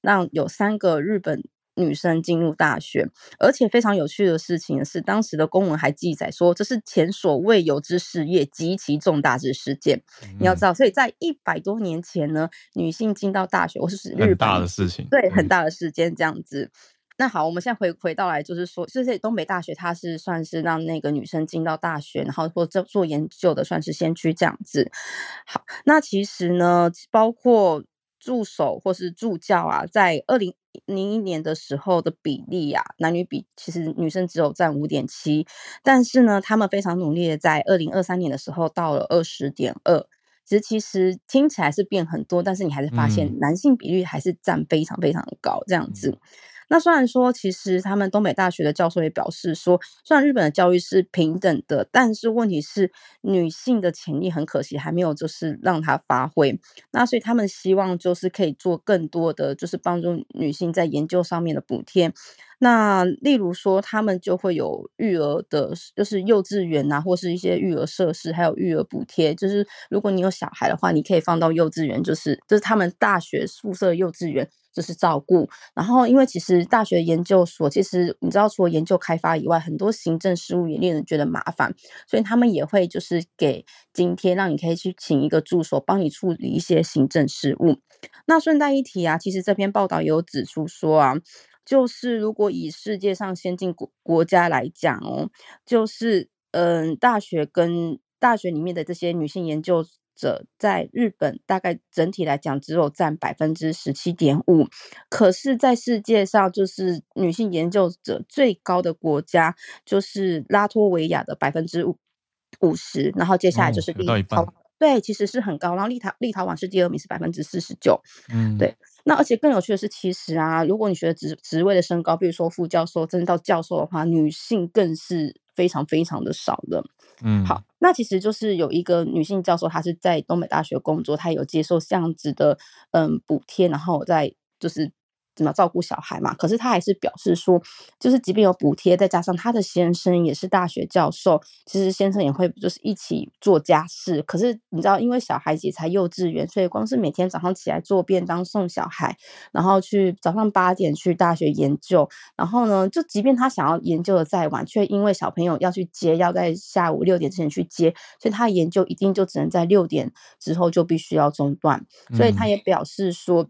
让有三个日本。女生进入大学，而且非常有趣的事情是，当时的公文还记载说，这是前所未有之事业，极其重大之事件。嗯、你要知道，所以在一百多年前呢，女性进到大学，我是日本很大的事情，对，很大的事件这样子。嗯、那好，我们现在回回到来，就是说，就是东北大学，它是算是让那个女生进到大学，然后或者做研究的，算是先驱这样子。好，那其实呢，包括助手或是助教啊，在二零。零一年的时候的比例呀、啊，男女比其实女生只有占五点七，但是呢，他们非常努力的在二零二三年的时候到了二十点二。其实其实听起来是变很多，但是你还是发现男性比率还是占非常非常的高，这样子。嗯那虽然说，其实他们东北大学的教授也表示说，虽然日本的教育是平等的，但是问题是女性的潜力很可惜还没有就是让她发挥。那所以他们希望就是可以做更多的，就是帮助女性在研究上面的补贴。那例如说，他们就会有育儿的，就是幼稚园啊，或是一些育儿设施，还有育儿补贴。就是如果你有小孩的话，你可以放到幼稚园，就是就是他们大学宿舍幼稚园。就是照顾，然后因为其实大学研究所，其实你知道，除了研究开发以外，很多行政事务也令人觉得麻烦，所以他们也会就是给津贴，让你可以去请一个助手帮你处理一些行政事务。那顺带一提啊，其实这篇报道也有指出说啊，就是如果以世界上先进国国家来讲哦，就是嗯，大学跟大学里面的这些女性研究。者在日本大概整体来讲只有占百分之十七点五，可是，在世界上就是女性研究者最高的国家就是拉脱维亚的百分之五五十，然后接下来就是立陶，对，其实是很高，然后立陶立陶宛是第二名，是百分之四十九，嗯，对。那而且更有趣的是，其实啊，如果你学的职职位的升高，比如说副教授，真的到教授的话，女性更是非常非常的少的。嗯，好，那其实就是有一个女性教授，她是在东北大学工作，她有接受这样子的嗯补贴，然后在就是。怎么照顾小孩嘛？可是他还是表示说，就是即便有补贴，再加上他的先生也是大学教授，其实先生也会就是一起做家事。可是你知道，因为小孩子才幼稚园，所以光是每天早上起来做便当送小孩，然后去早上八点去大学研究，然后呢，就即便他想要研究的再晚，却因为小朋友要去接，要在下午六点之前去接，所以他研究一定就只能在六点之后就必须要中断。所以他也表示说。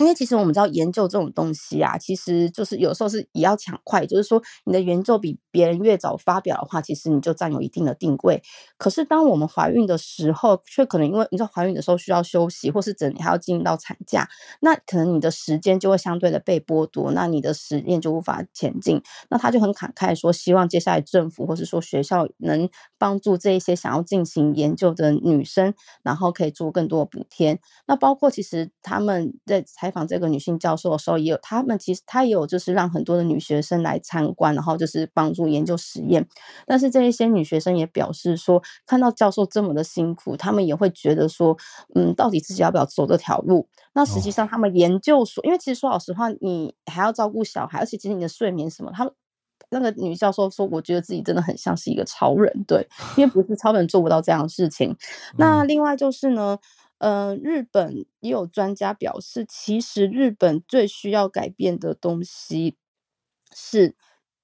因为其实我们知道研究这种东西啊，其实就是有时候是也要抢快，就是说你的研究比别人越早发表的话，其实你就占有一定的定位。可是当我们怀孕的时候，却可能因为你知道怀孕的时候需要休息，或是整你还要进入到产假，那可能你的时间就会相对的被剥夺，那你的实验就无法前进。那他就很感慨说，希望接下来政府或是说学校能帮助这一些想要进行研究的女生，然后可以做更多的补贴。那包括其实他们在才访这个女性教授的时候，也有他们其实他也有就是让很多的女学生来参观，然后就是帮助研究实验。但是这一些女学生也表示说，看到教授这么的辛苦，他们也会觉得说，嗯，到底自己要不要走这条路？那实际上他们研究所，因为其实说老实话，你还要照顾小孩，而且其实你的睡眠什么，他们那个女教授说，我觉得自己真的很像是一个超人，对，因为不是超人做不到这样的事情。那另外就是呢。呃，日本也有专家表示，其实日本最需要改变的东西是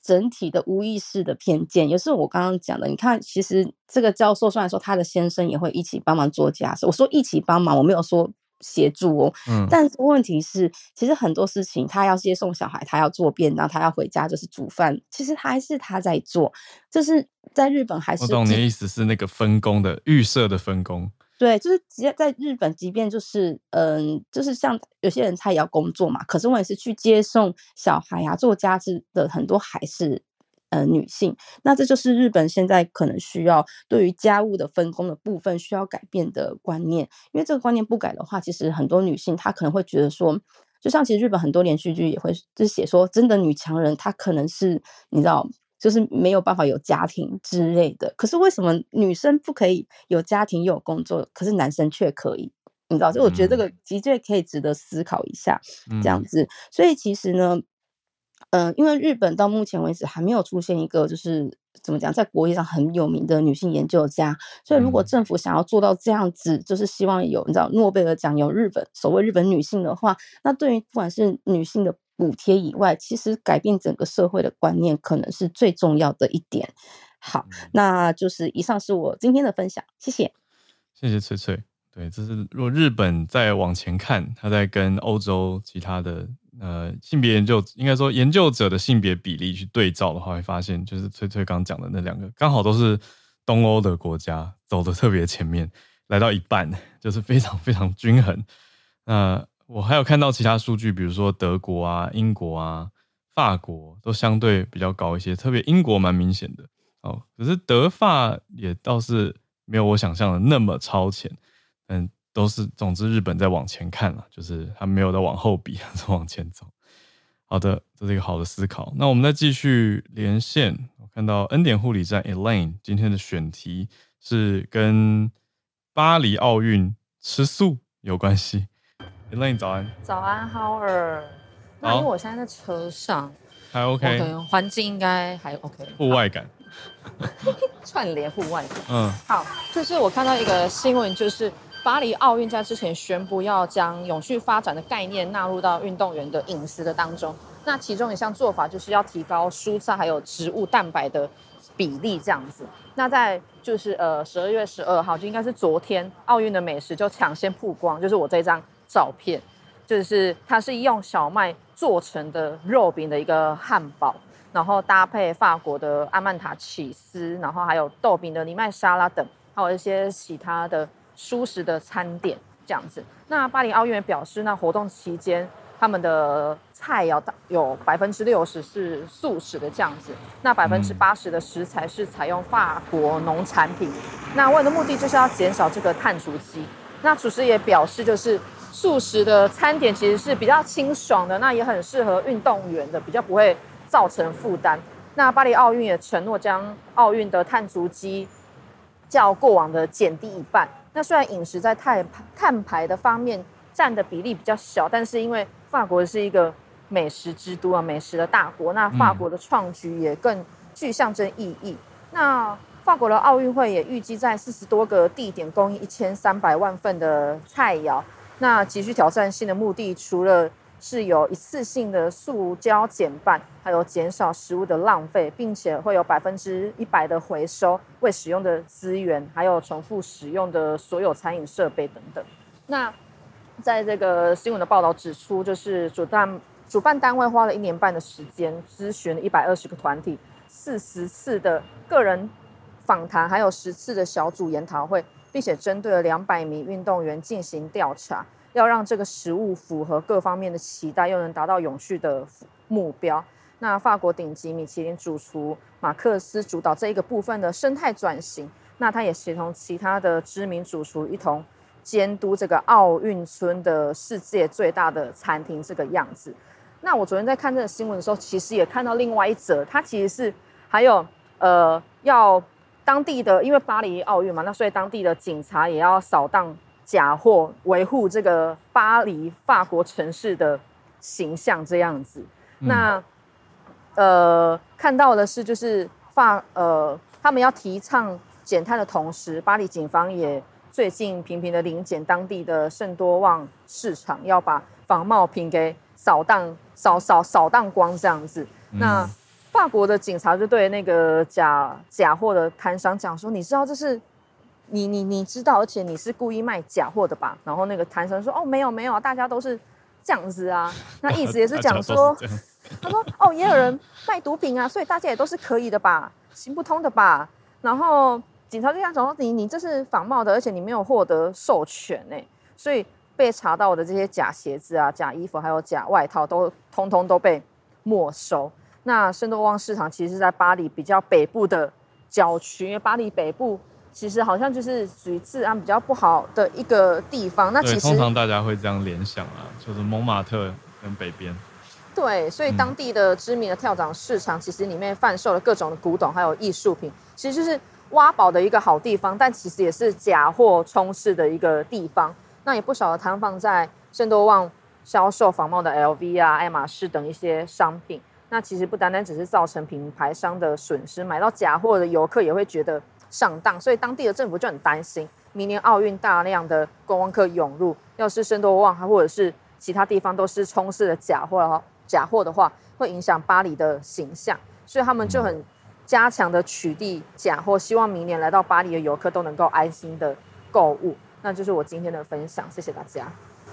整体的无意识的偏见，也是我刚刚讲的。你看，其实这个教授虽然说他的先生也会一起帮忙做家事，我说一起帮忙，我没有说协助哦。嗯。但是问题是，其实很多事情他要接送小孩，他要做便当，他要回家就是煮饭，其实还是他在做。就是在日本还是。我懂你的意思是那个分工的预设的分工。对，就是直接在日本，即便就是嗯，就是像有些人他也要工作嘛，可是我也是去接送小孩啊，做家事的很多还是呃女性。那这就是日本现在可能需要对于家务的分工的部分需要改变的观念，因为这个观念不改的话，其实很多女性她可能会觉得说，就像其实日本很多连续剧也会就写说，真的女强人她可能是你知道。就是没有办法有家庭之类的，可是为什么女生不可以有家庭又有工作，可是男生却可以？你知道，所以我觉得这个的确可以值得思考一下，这样子。所以其实呢，嗯、呃，因为日本到目前为止还没有出现一个就是。怎么讲，在国际上很有名的女性研究家，所以如果政府想要做到这样子，就是希望有你知道诺贝尔奖有日本所谓日本女性的话，那对于不管是女性的补贴以外，其实改变整个社会的观念可能是最重要的一点。好，那就是以上是我今天的分享，谢谢，谢谢翠翠。对，这是如果日本再往前看，他在跟欧洲其他的。呃，性别研究应该说研究者的性别比例去对照的话，会发现就是翠翠刚讲的那两个，刚好都是东欧的国家走的特别前面，来到一半，就是非常非常均衡。那我还有看到其他数据，比如说德国啊、英国啊、法国都相对比较高一些，特别英国蛮明显的哦。可是德法也倒是没有我想象的那么超前，嗯。都是，总之日本在往前看了，就是他没有在往后比，是往前走。好的，这是一个好的思考。那我们再继续连线，我看到恩典护理站 Elaine 今天的选题是跟巴黎奥运吃素有关系。Elaine 早安，早安 Howard。那因为我现在在车上，还 OK，环境应该还 OK，户外感，串联户外感。嗯，好，就是我看到一个新闻，就是。巴黎奥运在之前宣布要将永续发展的概念纳入到运动员的饮食的当中，那其中一项做法就是要提高蔬菜还有植物蛋白的比例，这样子。那在就是呃十二月十二号，就应该是昨天，奥运的美食就抢先曝光，就是我这张照片，就是它是用小麦做成的肉饼的一个汉堡，然后搭配法国的阿曼塔起司，然后还有豆饼的藜麦沙拉等，还有一些其他的。蔬食的餐点这样子，那巴黎奥运也表示，那活动期间他们的菜肴有百分之六十是素食的这样子，那百分之八十的食材是采用法国农产品，那为了目的就是要减少这个碳足迹。那厨师也表示，就是素食的餐点其实是比较清爽的，那也很适合运动员的，比较不会造成负担。那巴黎奥运也承诺将奥运的碳足迹较过往的减低一半。那虽然饮食在碳碳排的方面占的比例比较小，但是因为法国是一个美食之都啊，美食的大国，那法国的创举也更具象征意义。那法国的奥运会也预计在四十多个地点供应一千三百万份的菜肴。那极具挑战性的目的，除了是有一次性的塑胶减半，还有减少食物的浪费，并且会有百分之一百的回收未使用的资源，还有重复使用的所有餐饮设备等等。那在这个新闻的报道指出，就是主办主办单位花了一年半的时间，咨询了一百二十个团体，四十次的个人访谈，还有十次的小组研讨会，并且针对了两百名运动员进行调查，要让这个食物符合各方面的期待，又能达到永续的目标。那法国顶级米其林主厨马克思主导这一个部分的生态转型，那他也协同其他的知名主厨一同监督这个奥运村的世界最大的餐厅这个样子。那我昨天在看这个新闻的时候，其实也看到另外一则，它其实是还有呃要。当地的因为巴黎奥运嘛，那所以当地的警察也要扫荡假货，维护这个巴黎法国城市的形象这样子。嗯、那呃看到的是就是法呃他们要提倡减碳的同时，巴黎警方也最近频频的临检当地的圣多旺市场，要把仿冒品给扫荡扫扫扫荡光这样子。嗯、那。法国的警察就对那个假假货的摊商讲说：“你知道这是你你你知道，而且你是故意卖假货的吧？”然后那个摊商说：“哦，没有没有，大家都是这样子啊。”那意思也是讲说，他说：“哦，也有人卖毒品啊，所以大家也都是可以的吧，行不通的吧？”然后警察就这样讲说：“你你这是仿冒的，而且你没有获得授权呢，所以被查到的这些假鞋子啊、假衣服还有假外套都通通都被没收。”那圣多旺市场其实是在巴黎比较北部的郊区，因为巴黎北部其实好像就是属于治安比较不好的一个地方。那其实通常大家会这样联想啊，就是蒙马特跟北边。对，所以当地的知名的跳蚤市场，其实里面贩售了各种的古董还有艺术品，其实就是挖宝的一个好地方，但其实也是假货充斥的一个地方。那也不少的摊贩在圣多旺销售仿冒的 LV 啊、爱马仕等一些商品。那其实不单单只是造成品牌商的损失，买到假货的游客也会觉得上当，所以当地的政府就很担心，明年奥运大量的观光客涌入，要是圣多旺还或者是其他地方都是充斥的假货的话，假货的话会影响巴黎的形象，所以他们就很加强的取缔假货，希望明年来到巴黎的游客都能够安心的购物。那就是我今天的分享，谢谢大家。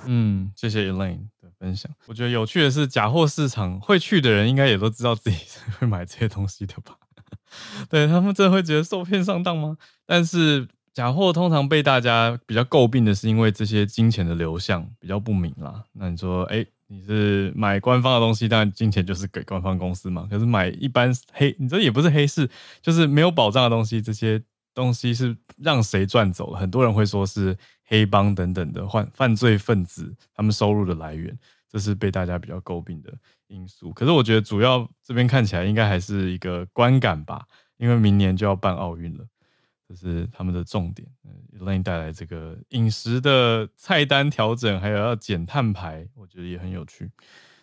嗯，谢谢 Elaine 的分享。我觉得有趣的是，假货市场会去的人，应该也都知道自己 会买这些东西的吧？对，他们真的会觉得受骗上当吗？但是假货通常被大家比较诟病的是，因为这些金钱的流向比较不明啦。那你说，哎，你是买官方的东西，当然金钱就是给官方公司嘛。可是买一般黑，你这也不是黑市，就是没有保障的东西，这些东西是让谁赚走了？很多人会说是。黑帮等等的犯犯罪分子，他们收入的来源，这是被大家比较诟病的因素。可是我觉得主要这边看起来应该还是一个观感吧，因为明年就要办奥运了，这是他们的重点。Elaine 带来这个饮食的菜单调整，还有要减碳排，我觉得也很有趣。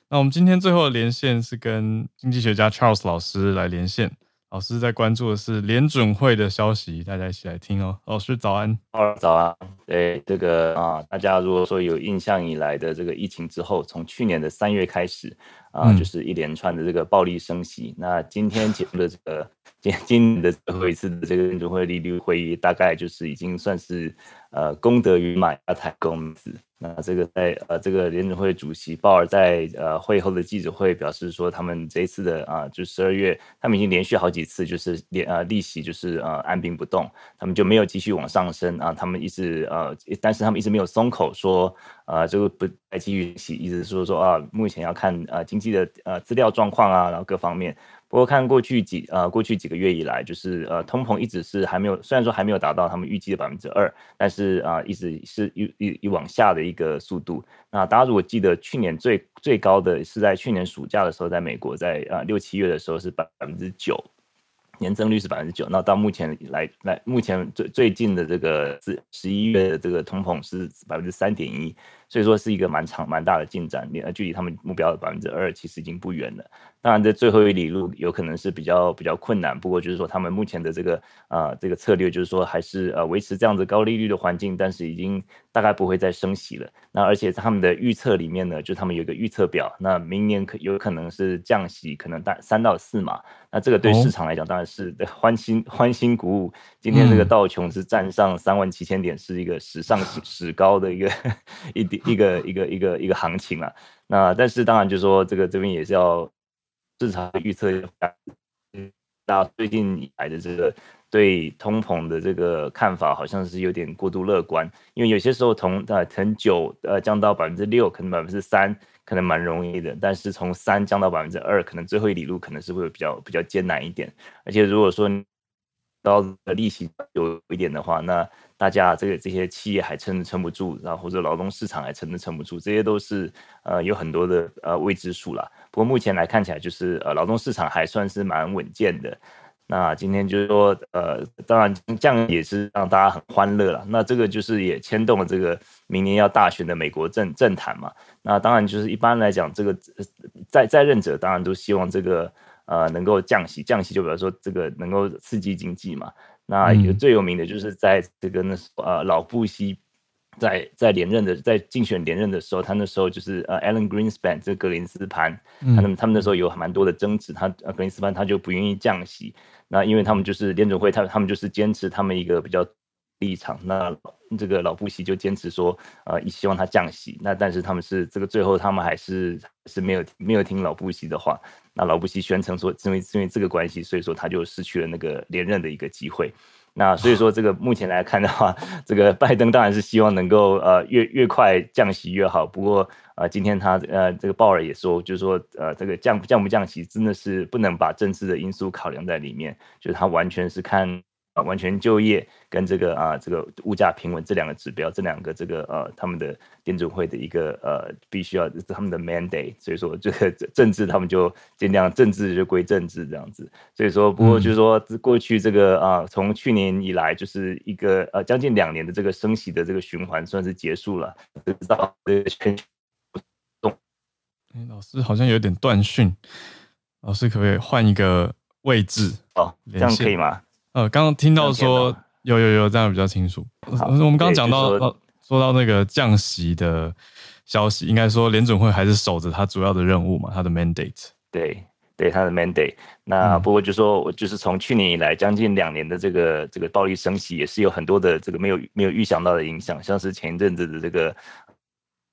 那我们今天最后的连线是跟经济学家 Charles 老师来连线。老师在关注的是联准会的消息，大家一起来听哦。老师早安，早安。对这个啊，大家如果说有印象以来的这个疫情之后，从去年的三月开始啊，就是一连串的这个暴力升息。嗯、那今天节目的这个 今今年的最后一次的这个联准会利率会议，大概就是已经算是呃功德圆满，要谈公子。那这个在呃，这个联准会主席鲍尔在呃会后的记者会表示说，他们这一次的啊，就十二月，他们已经连续好几次就是连呃利息就是呃按兵不动，他们就没有继续往上升啊，他们一直呃，但是他们一直没有松口说啊，这个不再继续息，一直说说啊，目前要看呃经济的呃资料状况啊，然后各方面。不过看过去几呃过去几个月以来，就是呃通膨一直是还没有，虽然说还没有达到他们预计的百分之二，但是啊、一直是一一一往下的一个速度。那大家如果记得去年最最高的是在去年暑假的时候，在美国在呃六七月的时候是百百分之九。年增率是百分之九，那到目前来来，目前最最近的这个十十一月的这个通膨是百分之三点一，所以说是一个蛮长蛮大的进展，呃，距离他们目标的百分之二其实已经不远了。当然，这最后一里路有可能是比较比较困难，不过就是说他们目前的这个啊、呃、这个策略就是说还是呃维持这样子高利率的环境，但是已经大概不会再升息了。那而且他们的预测里面呢，就他们有一个预测表，那明年可有可能是降息，可能大三到四嘛。那这个对市场来讲当然是欢欣欢欣鼓舞。今天这个道琼是站上三万七千点，是一个史上史 高的一个一点一个一个一个一个行情了。那但是当然就是说这个这边也是要。市场预测，那最近以来的这个对通膨的这个看法，好像是有点过度乐观。因为有些时候从呃从九呃降到百分之六，可能百分之三，可能蛮容易的。但是从三降到百分之二，可能最后一里路可能是会比较比较艰难一点。而且如果说高的利息有一点的话，那大家这个这些企业还撑撑不住，然后或者劳动市场还撑都撑不住，这些都是呃有很多的呃未知数啦。不过目前来看起来，就是呃劳动市场还算是蛮稳健的。那今天就是说，呃，当然这样也是让大家很欢乐了。那这个就是也牵动了这个明年要大选的美国政政坛嘛。那当然就是一般来讲，这个在在任者当然都希望这个呃能够降息，降息就比如说这个能够刺激经济嘛。那有最有名的就是在这个那呃老布希在在连任的在竞选连任的时候，他那时候就是呃 Alan Greenspan 这格林斯潘，他们他们那时候有蛮多的争执，他呃格林斯潘他就不愿意降息，那因为他们就是联准会他他们就是坚持他们一个比较立场，那这个老布希就坚持说呃希望他降息，那但是他们是这个最后他们还是是没有没有听老布希的话。那老布希宣称说，因为因为这个关系，所以说他就失去了那个连任的一个机会。那所以说，这个目前来看的话，这个拜登当然是希望能够呃越越快降息越好。不过呃，今天他呃这个鲍尔也说，就是说呃这个降降不降息真的是不能把政治的因素考量在里面，就是他完全是看。啊，完全就业跟这个啊，这个物价平稳这两个指标，这两个这个呃，他们的联准会的一个呃，必须要他们的 mandate，所以说这个政治他们就尽量政治就归政治这样子。所以说，不过就是说过去这个啊，从去年以来就是一个呃将近两年的这个升息的这个循环算是结束了。不知道这个动，哎，老师好像有点断讯，老师可不可以换一个位置？哦，这样可以吗？呃，刚刚听到说有有有这样比较清楚。我们刚刚讲到说，说到那个降息的消息，应该说联准会还是守着它主要的任务嘛，它的 mandate。对对，它的 mandate。那不过就说，我就是从去年以来将近两年的这个这个暴力升息，也是有很多的这个没有没有预想到的影响，像是前一阵子的这个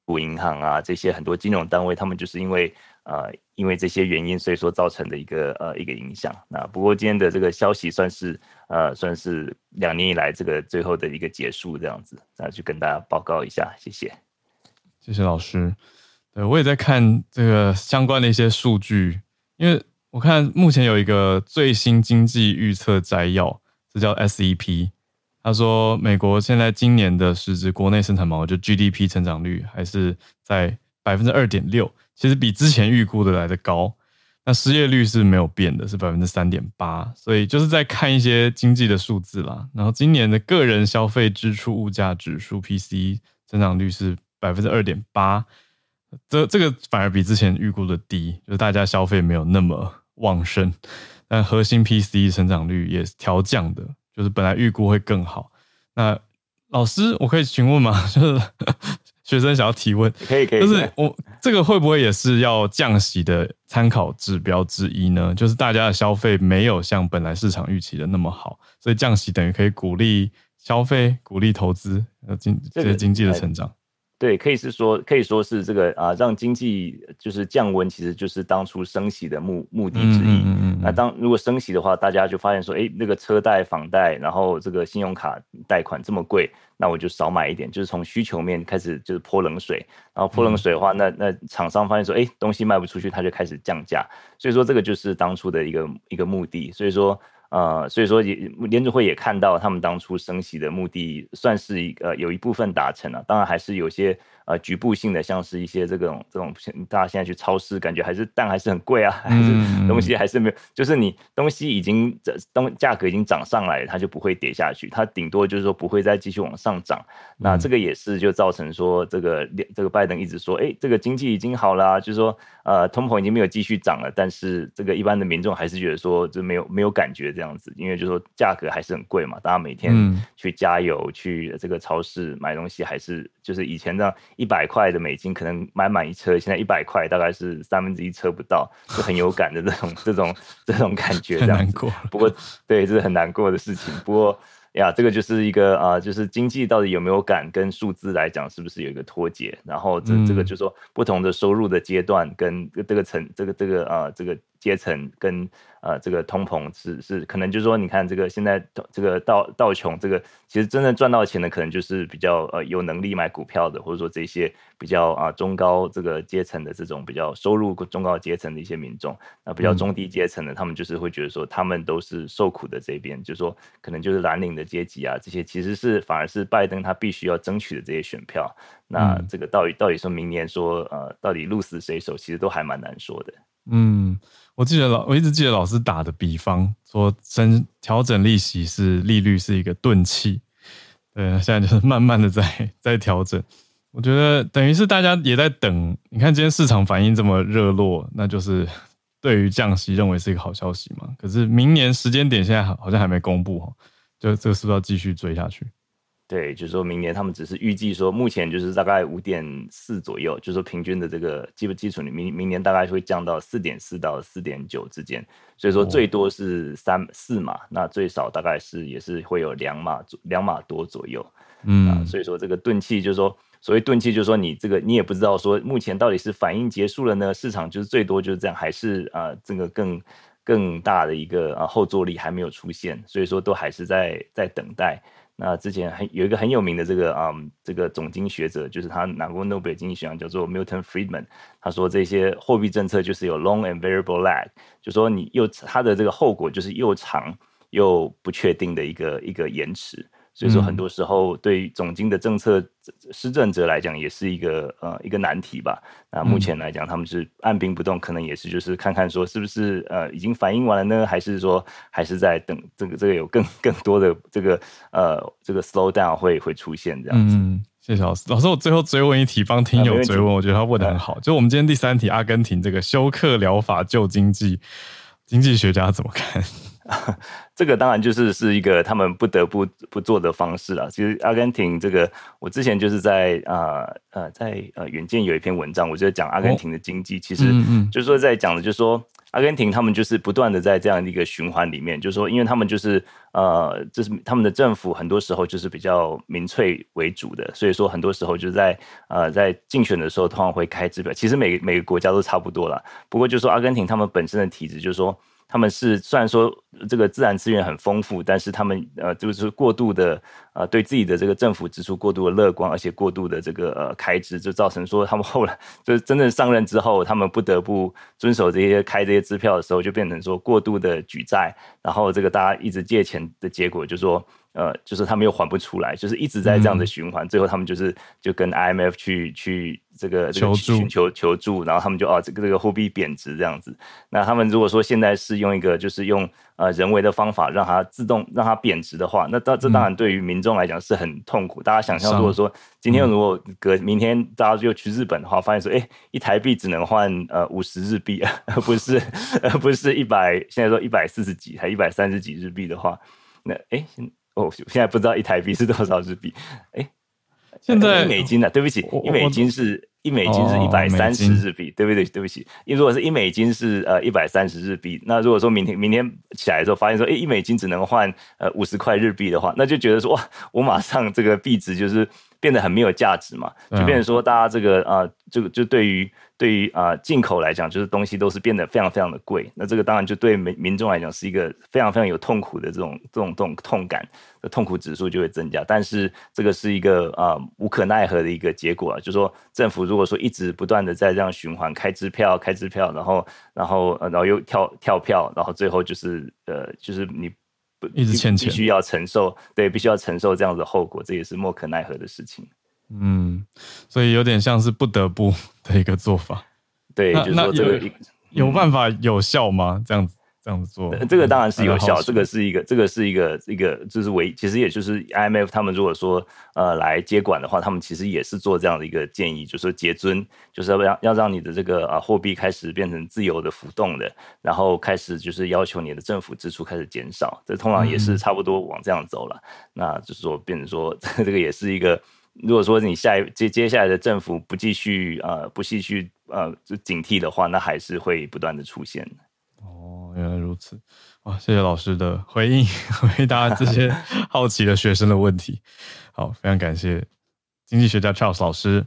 股银行啊，这些很多金融单位，他们就是因为。呃，因为这些原因，所以说造成的一个呃一个影响。那不过今天的这个消息算是呃算是两年以来这个最后的一个结束，这样子，那就跟大家报告一下，谢谢。谢谢老师。对，我也在看这个相关的一些数据，因为我看目前有一个最新经济预测摘要，这叫 SEP。他说，美国现在今年的实质国内生产毛就 GDP 成长率还是在百分之二点六。其实比之前预估的来的高，那失业率是没有变的，是百分之三点八，所以就是在看一些经济的数字啦。然后今年的个人消费支出物价指数 PC 增长率是百分之二点八，这这个反而比之前预估的低，就是大家消费没有那么旺盛。但核心 PCE 成长率也调降的，就是本来预估会更好。那老师，我可以询问吗？就是。学生想要提问，可以可以，就是我这个会不会也是要降息的参考指标之一呢？就是大家的消费没有像本来市场预期的那么好，所以降息等于可以鼓励消费、鼓励投资、呃经这些经济的成长。对，可以是说，可以说是这个啊，让经济就是降温，其实就是当初升息的目目的之一。嗯嗯嗯、那当如果升息的话，大家就发现说，哎，那个车贷、房贷，然后这个信用卡贷款这么贵，那我就少买一点，就是从需求面开始就是泼冷水。然后泼冷水的话，嗯、那那厂商发现说，哎，东西卖不出去，他就开始降价。所以说，这个就是当初的一个一个目的。所以说。呃，所以说也联储会也看到他们当初升息的目的，算是一个有一部分达成了，当然还是有些。呃，局部性的，像是一些这种这种，大家现在去超市，感觉还是蛋还是很贵啊，还是东西还是没有，就是你东西已经这东价格已经涨上来，它就不会跌下去，它顶多就是说不会再继续往上涨。那这个也是就造成说这个这个拜登一直说，哎，这个经济已经好了，就是说呃通膨已经没有继续涨了，但是这个一般的民众还是觉得说就没有没有感觉这样子，因为就是说价格还是很贵嘛，大家每天去加油去这个超市买东西还是就是以前这样。一百块的美金可能买满一车，现在一百块大概是三分之一车不到，就很有感的这种这种这种感觉，这样子。不过，对，这是很难过的事情。不过呀，这个就是一个啊、呃，就是经济到底有没有感，跟数字来讲是不是有一个脱节？然后这这个就是说不同的收入的阶段跟这个层这个这个啊这个阶层跟。呃，这个通膨是是可能就是说，你看这个现在这个道道琼这个，其实真正赚到钱的可能就是比较呃有能力买股票的，或者说这些比较啊、呃、中高这个阶层的这种比较收入中高阶层的一些民众，那比较中低阶层的，他们就是会觉得说他们都是受苦的这边，就是说可能就是蓝领的阶级啊，这些其实是反而是拜登他必须要争取的这些选票。那这个到底到底说明年说呃到底鹿死谁手，其实都还蛮难说的。嗯。我记得老，我一直记得老师打的比方，说升调整利息是利率是一个钝器，对，现在就是慢慢的在在调整。我觉得等于是大家也在等，你看今天市场反应这么热络，那就是 对于降息认为是一个好消息嘛。可是明年时间点现在好像还没公布哈，就这个是不是要继续追下去？对，就是说明年他们只是预计说，目前就是大概五点四左右，就是说平均的这个基本基础，明明年大概会降到四点四到四点九之间，所以说最多是三四码，那最少大概是也是会有两码两码多左右，嗯、啊，所以说这个钝器就是说，所谓钝器就是说你这个你也不知道说目前到底是反应结束了呢，市场就是最多就是这样，还是啊这个更更大的一个啊后坐力还没有出现，所以说都还是在在等待。那之前很有一个很有名的这个啊、嗯，这个总经学者，就是他拿过诺贝尔经济学奖，叫做 Milton Friedman。他说这些货币政策就是有 long and variable lag，就说你又他的这个后果就是又长又不确定的一个一个延迟。所以说，很多时候对于总经的政策施政者来讲，也是一个呃一个难题吧。那目前来讲，他们是按兵不动，可能也是就是看看说是不是呃已经反应完了呢，还是说还是在等这个这个有更更多的这个呃这个 slow down 会会出现这样子。嗯，谢谢老师。老师，我最后追问一题，帮听友追问，我觉得他问的很好。就我们今天第三题，阿根廷这个休克疗法救经济，经济学家怎么看？这个当然就是是一个他们不得不不做的方式了。其实阿根廷这个，我之前就是在呃呃在呃远见有一篇文章，我就讲阿根廷的经济，其实就是说在讲的，就是说阿根廷他们就是不断的在这样的一个循环里面，就是说，因为他们就是呃，就是他们的政府很多时候就是比较民粹为主的，所以说很多时候就在呃在竞选的时候通常会开支票。其实每每个国家都差不多啦，不过就是说阿根廷他们本身的体质就是说。他们是虽然说这个自然资源很丰富，但是他们呃就是过度的呃对自己的这个政府支出过度的乐观，而且过度的这个呃开支，就造成说他们后来就是真正上任之后，他们不得不遵守这些开这些支票的时候，就变成说过度的举债，然后这个大家一直借钱的结果就是说。呃，就是他们又还不出来，就是一直在这样的循环，嗯、最后他们就是就跟 IMF 去去这个这个寻求求助，然后他们就啊这个这个货币贬值这样子。那他们如果说现在是用一个就是用呃人为的方法让它自动让它贬值的话，那这这当然对于民众来讲是很痛苦。嗯、大家想象如果说今天如果隔明天大家就去日本的话，发现说哎一台币只能换呃五十日币，而不是而不是一百现在说一百四十几还一百三十几日币的话，那哎。哦，现在不知道一台币是多少日币？哎，现在一美金呢、啊？对不起，一美金是一美金是一百三十日币，对不对？对不起，因为如果是一美金是呃一百三十日币，那如果说明天明天起来的时候发现说，哎，一美金只能换呃五十块日币的话，那就觉得说哇，我马上这个币值就是变得很没有价值嘛，就变成说大家这个啊、呃，这个就对于对于啊进口来讲，就是东西都是变得非常非常的贵。那这个当然就对民民众来讲是一个非常非常有痛苦的这种这种这种痛感的痛苦指数就会增加。但是这个是一个啊、呃、无可奈何的一个结果啊，就是说政府如果说一直不断的在这样循环开支票开支票，然后然后呃然后又跳跳票，然后最后就是呃就是你。不一直欠钱，必须要承受，对，必须要承受这样的后果，这也是莫可奈何的事情。嗯，所以有点像是不得不的一个做法。对，那就是说这个有，有办法有效吗？这样子。这样子做，这个当然是有效。这个是一个，这个是一个，一个就是唯，其实也就是 IMF 他们如果说呃来接管的话，他们其实也是做这样的一个建议，就是说结尊，就是要让要让你的这个啊货币开始变成自由的浮动的，然后开始就是要求你的政府支出开始减少，这通常也是差不多往这样走了。嗯、那就是说，变成说 这个也是一个，如果说你下一接接下来的政府不继续呃不继续呃就警惕的话，那还是会不断的出现。原来如此，哇！谢谢老师的回应，回答这些好奇的学生的问题。好，非常感谢经济学家 Charles 老师。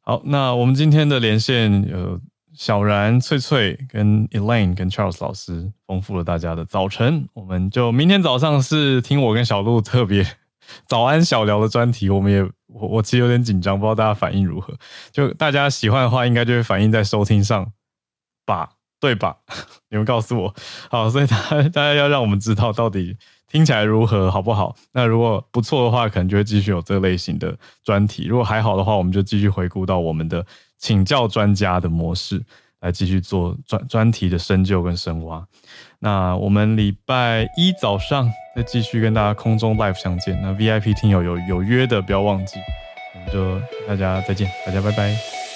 好，那我们今天的连线有小然、翠翠跟 Elaine 跟 Charles 老师，丰富了大家的早晨。我们就明天早上是听我跟小鹿特别早安小聊的专题。我们也我我其实有点紧张，不知道大家反应如何。就大家喜欢的话，应该就会反映在收听上吧。对吧？你们告诉我。好，所以大家大家要让我们知道到底听起来如何，好不好？那如果不错的话，可能就会继续有这类型的专题；如果还好的话，我们就继续回顾到我们的请教专家的模式，来继续做专专题的深究跟深挖。那我们礼拜一早上再继续跟大家空中 live 相见。那 VIP 听友有有约的，不要忘记。我们就大家再见，大家拜拜。